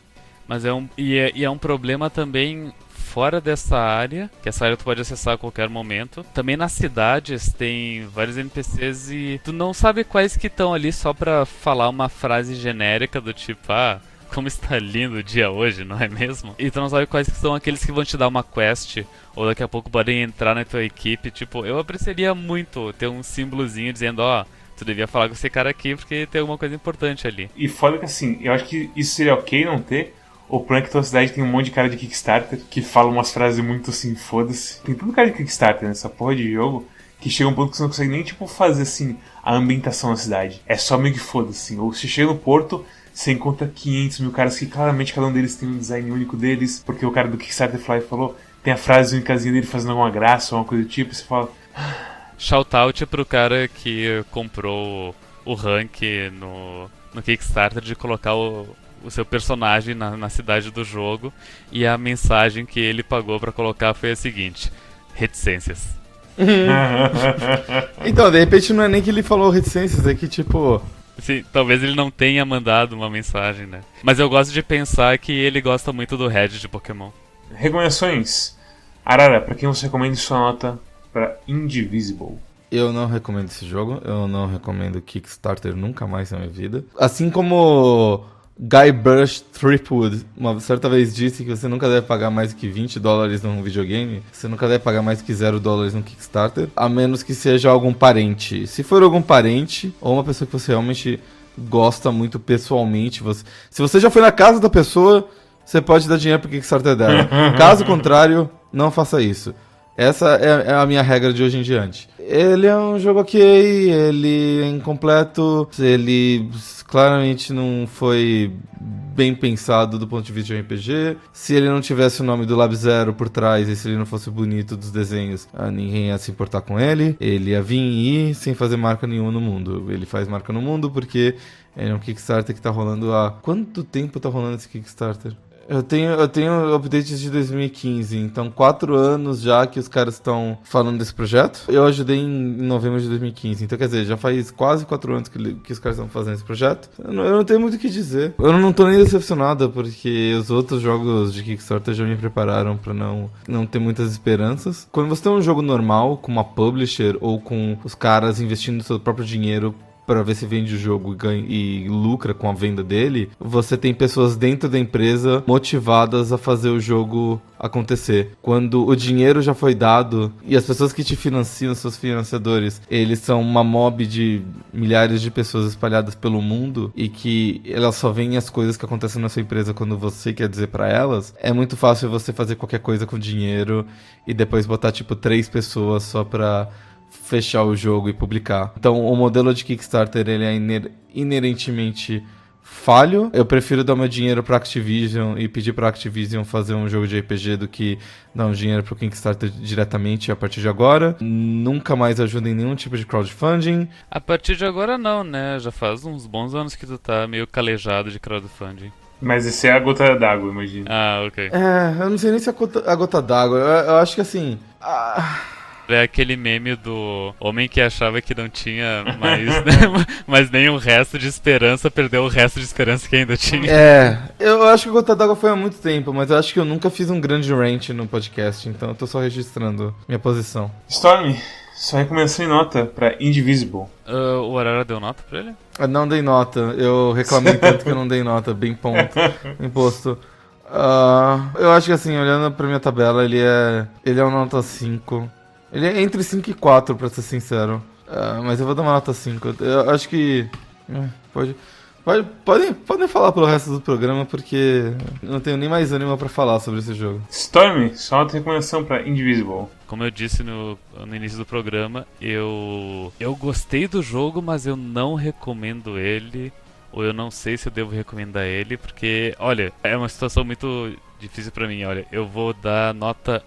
Mas é um, e é, e é um problema também fora dessa área, que essa área tu pode acessar a qualquer momento. Também nas cidades tem vários NPCs e tu não sabe quais que estão ali só pra falar uma frase genérica do tipo, ah, como está lindo o dia hoje, não é mesmo? E tu não sabe quais são aqueles que vão te dar uma quest, ou daqui a pouco podem entrar na tua equipe. Tipo, eu apreciaria muito ter um símbolozinho dizendo, ó, oh, tu devia falar com esse cara aqui porque tem alguma coisa importante ali. E foda que assim, eu acho que isso seria ok não ter. O tua cidade tem um monte de cara de Kickstarter que fala umas frases muito assim, foda-se. Tem tanto cara de Kickstarter nessa porra de jogo que chega um ponto que você não consegue nem, tipo, fazer assim a ambientação da cidade. É só meio que foda-se. Ou se chega no porto, você encontra 500 mil caras que claramente cada um deles tem um design único deles, porque o cara do Kickstarter Fly falou, tem a frase únicazinha dele fazendo alguma graça ou alguma coisa do tipo, e você fala. Shoutout pro cara que comprou o rank no, no Kickstarter de colocar o, o seu personagem na, na cidade do jogo e a mensagem que ele pagou para colocar foi a seguinte: reticências. Então, de repente não é nem que ele falou reticências, é que tipo. Sim, talvez ele não tenha mandado uma mensagem, né? Mas eu gosto de pensar que ele gosta muito do Red de Pokémon. Recomendações. Arara, pra quem você recomenda sua nota pra Indivisible? Eu não recomendo esse jogo, eu não recomendo Kickstarter nunca mais na minha vida. Assim como Guy Brush Threepwood uma certa vez disse que você nunca deve pagar mais que 20 dólares num videogame, você nunca deve pagar mais que 0 dólares no Kickstarter, a menos que seja algum parente. Se for algum parente ou uma pessoa que você realmente gosta muito pessoalmente, você... se você já foi na casa da pessoa, você pode dar dinheiro pro Kickstarter dela. Caso contrário, não faça isso. Essa é, é, a minha regra de hoje em diante. Ele é um jogo ok, ele é incompleto, ele claramente não foi bem pensado do ponto de vista de RPG. Se ele não tivesse o nome do Lab Zero por trás e se ele não fosse bonito dos desenhos, ah, ninguém ia se importar com ele. Ele ia vir e ir sem fazer marca nenhuma no mundo. Ele faz marca no mundo porque é um Kickstarter que tá rolando há. Quanto tempo tá rolando esse Kickstarter? Eu tenho, eu tenho updates de 2015, então quatro anos já que os caras estão falando desse projeto. Eu ajudei em novembro de 2015, então quer dizer, já faz quase quatro anos que, que os caras estão fazendo esse projeto. Eu não, eu não, tenho muito o que dizer. Eu não tô nem decepcionado, porque os outros jogos de Kickstarter já me prepararam para não, não ter muitas esperanças. Quando você tem um jogo normal, com uma publisher ou com os caras investindo seu próprio dinheiro para ver se vende o jogo e, ganha, e lucra com a venda dele, você tem pessoas dentro da empresa motivadas a fazer o jogo acontecer. Quando o dinheiro já foi dado e as pessoas que te financiam, seus financiadores, eles são uma mob de milhares de pessoas espalhadas pelo mundo e que elas só veem as coisas que acontecem na sua empresa quando você quer dizer para elas, é muito fácil você fazer qualquer coisa com dinheiro e depois botar tipo três pessoas só pra fechar o jogo e publicar. Então, o modelo de Kickstarter ele é iner inerentemente falho. Eu prefiro dar meu dinheiro para Activision e pedir para Activision fazer um jogo de RPG do que dar um dinheiro para o Kickstarter diretamente a partir de agora. Nunca mais ajuda em nenhum tipo de crowdfunding. A partir de agora não, né? Já faz uns bons anos que tu tá meio calejado de crowdfunding. Mas esse é a gota d'água, imagina. Ah, ok. É, eu não sei nem se é a gota, a gota d'água. Eu, eu, acho que assim. Ah é aquele meme do homem que achava que não tinha mais, né, mas nem o resto de esperança, perdeu o resto de esperança que ainda tinha. É, eu acho que o Gota d'Água foi há muito tempo, mas eu acho que eu nunca fiz um grande rant no podcast, então eu tô só registrando minha posição. Storm, só recomendação em nota pra Indivisible. Uh, o Arara deu nota pra ele? Eu não dei nota, eu reclamei tanto que eu não dei nota, bem ponto, imposto. Uh, eu acho que assim, olhando pra minha tabela, ele é. Ele é um nota 5. Ele é entre 5 e 4, pra ser sincero. Uh, mas eu vou dar uma nota 5. Eu acho que. Uh, pode. Pode, podem, podem falar pelo resto do programa, porque não tenho nem mais ânimo para falar sobre esse jogo. Storm, só uma recomendação para Indivisible. Como eu disse no, no início do programa, eu, eu gostei do jogo, mas eu não recomendo ele. Ou eu não sei se eu devo recomendar ele, porque, olha, é uma situação muito difícil para mim. Olha, eu vou dar nota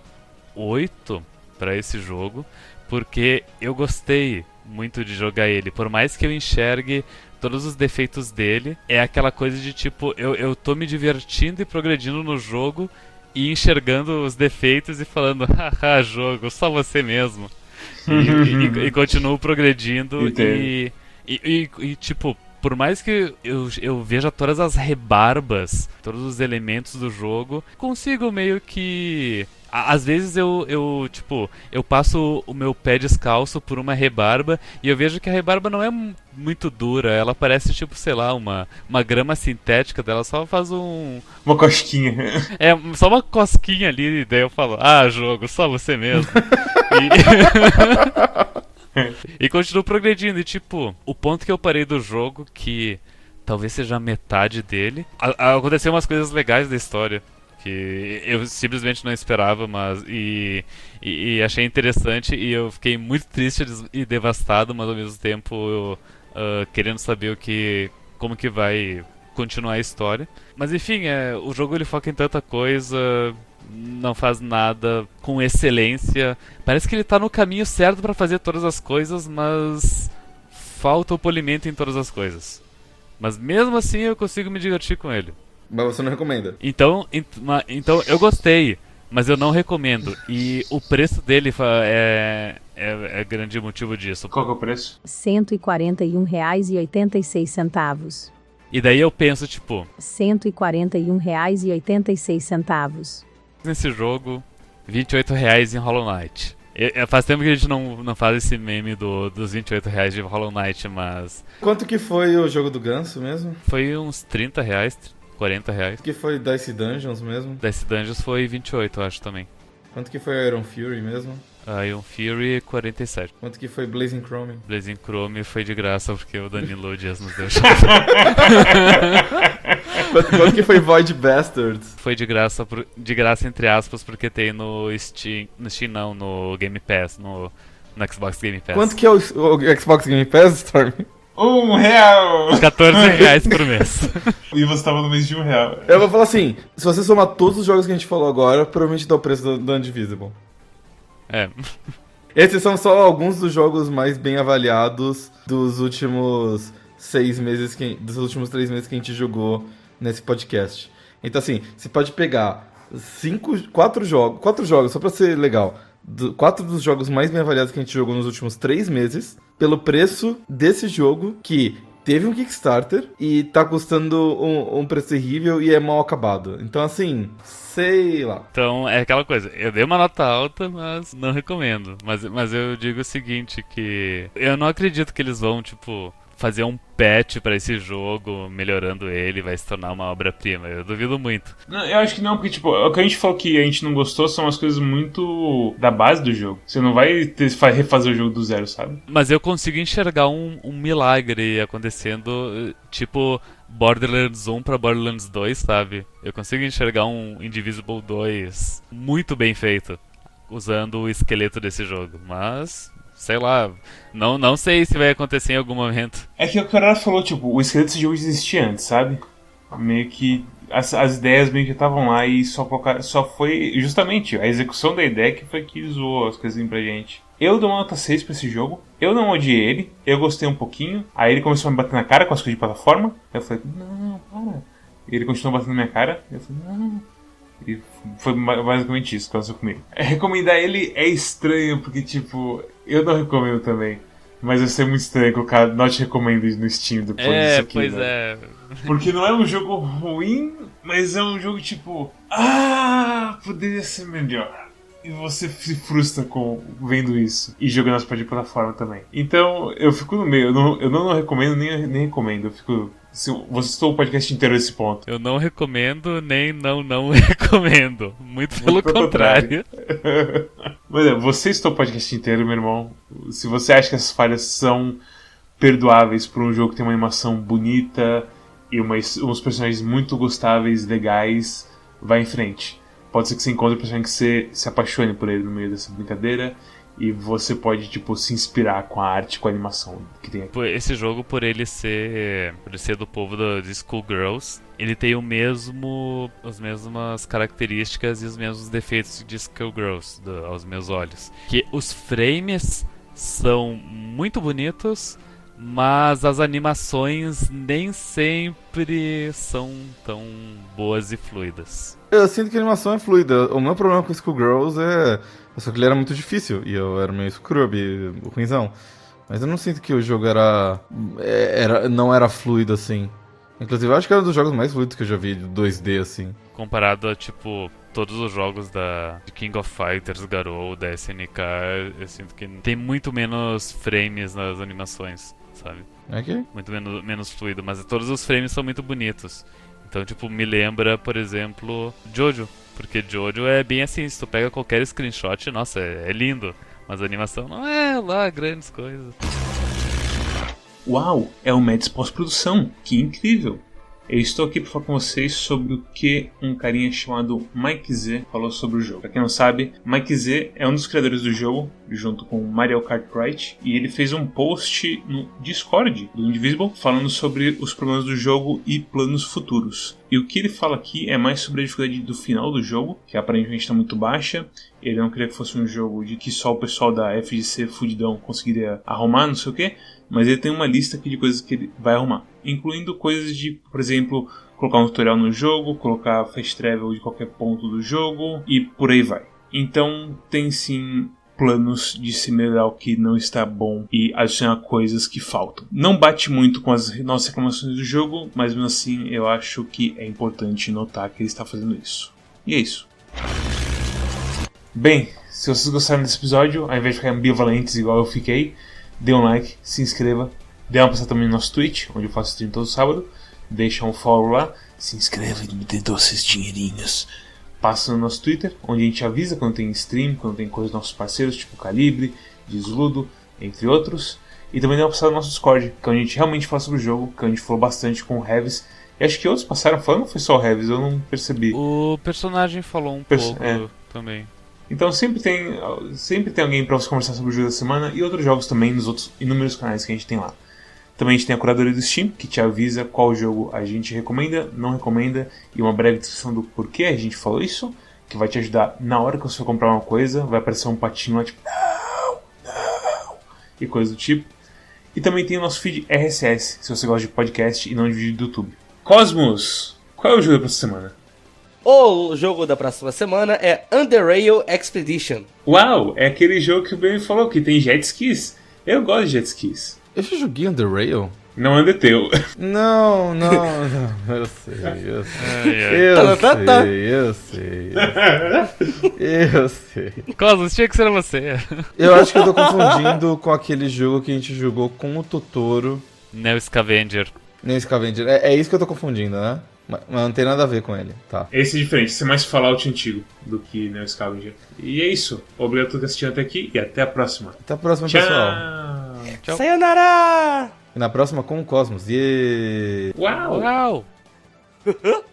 8 para esse jogo, porque eu gostei muito de jogar ele. Por mais que eu enxergue todos os defeitos dele, é aquela coisa de tipo, eu, eu tô me divertindo e progredindo no jogo e enxergando os defeitos e falando, haha, jogo, só você mesmo. e, e, e, continuo progredindo e, e, e, tipo, por mais que eu, eu veja todas as rebarbas, todos os elementos do jogo, consigo meio que às vezes eu, eu, tipo, eu passo o meu pé descalço por uma rebarba e eu vejo que a rebarba não é muito dura, ela parece, tipo, sei lá, uma, uma grama sintética dela, só faz um. Uma cosquinha. É, só uma cosquinha ali, e daí eu falo, ah, jogo, só você mesmo. e... e continuo progredindo, e tipo, o ponto que eu parei do jogo, que talvez seja a metade dele, a, a, aconteceu umas coisas legais da história que eu simplesmente não esperava, mas e, e, e, achei interessante e eu fiquei muito triste e devastado, mas ao mesmo tempo eu, uh, querendo saber o que, como que vai continuar a história. Mas enfim, é, o jogo ele foca em tanta coisa, não faz nada com excelência. Parece que ele tá no caminho certo para fazer todas as coisas, mas falta o polimento em todas as coisas. Mas mesmo assim eu consigo me divertir com ele. Mas você não recomenda? Então, então eu gostei, mas eu não recomendo. E o preço dele é, é, é grande motivo disso. Qual é o preço? R$ 141,86. E daí eu penso, tipo... R$ 141,86. Nesse jogo, R$ 28,00 em Hollow Knight. É, faz tempo que a gente não, não faz esse meme do, dos 28 reais de Hollow Knight, mas. Quanto que foi o jogo do ganso mesmo? Foi uns 30 reais, 40 reais. que foi Dice Dungeons mesmo? Dice Dungeons foi 28, eu acho também. Quanto que foi Iron Fury mesmo? Iron Fury 47. Quanto que foi Blazing Chrome? Blazing Chrome foi de graça porque o Danilo Dias nos deu Quanto que foi Void Bastards? Foi de graça, de graça entre aspas, porque tem no Steam, no Steam não, no Game Pass, no, no Xbox Game Pass. Quanto que é o, o Xbox Game Pass, Storm? Um real! 14 reais por mês. e você tava no mês de um real. Eu vou falar assim, se você somar todos os jogos que a gente falou agora, provavelmente dá o preço do, do Undivisible. É. Esses são só alguns dos jogos mais bem avaliados dos últimos seis meses, que, dos últimos três meses que a gente jogou nesse podcast. Então, assim, você pode pegar cinco, quatro jogos, quatro jogos, só pra ser legal. Do, quatro dos jogos mais bem avaliados que a gente jogou nos últimos três meses, pelo preço desse jogo, que teve um Kickstarter e tá custando um, um, preço terrível e é mal acabado. Então, assim, sei lá. Então, é aquela coisa, eu dei uma nota alta, mas não recomendo. Mas, mas eu digo o seguinte, que eu não acredito que eles vão, tipo, fazer um patch para esse jogo, melhorando ele, vai se tornar uma obra-prima. Eu duvido muito. Não, eu acho que não, porque, tipo, o que a gente falou que a gente não gostou são as coisas muito da base do jogo. Você não vai ter, refazer o jogo do zero, sabe? Mas eu consigo enxergar um, um milagre acontecendo, tipo. Borderlands 1 para Borderlands 2, sabe? Eu consigo enxergar um Indivisible 2 muito bem feito usando o esqueleto desse jogo, mas sei lá, não, não sei se vai acontecer em algum momento. É que o cara falou, tipo, o esqueleto desse jogo existia antes, sabe? Meio que as, as ideias meio que estavam lá e só colocar, só foi justamente a execução da ideia que foi que zoou as coisas pra gente. Eu dou uma nota 6 pra esse jogo. Eu não odiei ele, eu gostei um pouquinho. Aí ele começou a me bater na cara com as coisas de plataforma. Eu falei, não, para. Ele continuou batendo na minha cara. Eu falei, não. E foi basicamente isso que aconteceu comigo. Recomendar ele é estranho, porque, tipo, eu não recomendo também. Mas vai ser muito estranho colocar not recomendo no Steam depois é, disso aqui. Pois né? é. Porque não é um jogo ruim, mas é um jogo tipo. Ah, poderia ser melhor. E você se frustra com vendo isso e jogando as partes de plataforma também. Então eu fico no meio, eu não, eu não recomendo nem, nem recomendo, eu fico se você estou o podcast inteiro nesse ponto. Eu não recomendo, nem não não recomendo. Muito pelo, Muito pelo contrário. contrário. Mas é, você estou o podcast inteiro, meu irmão. Se você acha que essas falhas são perdoáveis por um jogo que tem uma animação bonita e uma, uns personagens muito gostáveis, legais, vai em frente. Pode ser que você encontre um personagem que você se apaixone por ele no meio dessa brincadeira e você pode tipo se inspirar com a arte, com a animação que tem aqui. Esse jogo por ele ser, por ele ser do povo do, de Schoolgirls, ele tem o mesmo as mesmas características e os mesmos defeitos de Schoolgirls do, aos meus olhos, que os frames são muito bonitos, mas as animações nem sempre são tão boas e fluidas. Eu sinto que a animação é fluida. O meu problema com Schoolgirls é só que ele era muito difícil e eu era meio scrub, o ruimzão. Mas eu não sinto que o jogo era, é, era. não era fluido assim. Inclusive, eu acho que era um dos jogos mais fluidos que eu já vi, 2D assim. Comparado a, tipo, todos os jogos da King of Fighters, Garou, da SNK, eu sinto que tem muito menos frames nas animações, sabe? Ok. Muito menos, menos fluido, mas todos os frames são muito bonitos. Então, tipo, me lembra, por exemplo, Jojo. Porque Jojo é bem assim, se tu pega qualquer screenshot, nossa, é, é lindo. Mas a animação não é lá grandes coisas. Uau, é o Mads pós-produção, que incrível! Eu estou aqui para falar com vocês sobre o que um carinha chamado Mike Z falou sobre o jogo. Para quem não sabe, Mike Z é um dos criadores do jogo, junto com Mario Kart Right, e ele fez um post no Discord do Indivisible falando sobre os problemas do jogo e planos futuros. E o que ele fala aqui é mais sobre a dificuldade do final do jogo, que aparentemente está muito baixa. Ele não queria que fosse um jogo de que só o pessoal da FGC Fudidão conseguiria arrumar, não sei o que, mas ele tem uma lista aqui de coisas que ele vai arrumar, incluindo coisas de, por exemplo, colocar um tutorial no jogo, colocar fast travel de qualquer ponto do jogo e por aí vai. Então tem sim planos de se melhorar o que não está bom e adicionar coisas que faltam. Não bate muito com as nossas reclamações do jogo, mas mesmo assim eu acho que é importante notar que ele está fazendo isso. E é isso. Bem, se vocês gostaram desse episódio, ao invés de ficar ambivalentes igual eu fiquei, dê um like, se inscreva, dê uma passada também no nosso Twitch, onde eu faço stream todo sábado, deixa um follow lá, se inscreva e me dê doces dinheirinhos. Passa no nosso Twitter, onde a gente avisa quando tem stream, quando tem coisas dos nossos parceiros, tipo Calibre, Desludo, entre outros. E também dá uma passada no nosso Discord, que é onde a gente realmente fala sobre o jogo, que é onde a gente falou bastante com o Heavis. E acho que outros passaram falando, ou foi só o Heavis? Eu não percebi. O personagem falou um Perso- pouco é. também. Então sempre tem, sempre tem alguém para você conversar sobre o jogo da semana e outros jogos também nos outros inúmeros canais que a gente tem lá. Também a gente tem a curadoria do Steam, que te avisa qual jogo a gente recomenda, não recomenda, e uma breve descrição do porquê a gente falou isso, que vai te ajudar na hora que você for comprar uma coisa, vai aparecer um patinho lá tipo, não, não, e coisa do tipo. E também tem o nosso feed RSS, se você gosta de podcast e não de vídeo do YouTube. Cosmos, qual é o jogo da semana? O jogo da próxima semana é Under Rail Expedition. Uau, é aquele jogo que o Ben falou que tem jet skis. Eu gosto de jet skis. Eu já joguei Under Rail? Não anda teu. Não, não, não. Eu sei, eu sei. Ai. Eu Tá, tá, tá. sei, eu sei. Eu sei. Cosmos, tinha que ser você. Eu acho que eu tô confundindo com aquele jogo que a gente jogou com o Totoro. Neo Scavenger. Nem Scavenger. É, é isso que eu tô confundindo, né? Mas, mas não tem nada a ver com ele. Tá. Esse é diferente, esse é mais Fallout antigo do que Neo Scavenger. E é isso. Obrigado por ter assistido até aqui e até a próxima. Até a próxima, pessoal. Tchau. Tchau. Sayonara! E na próxima com o Cosmos. E Uau. Uau!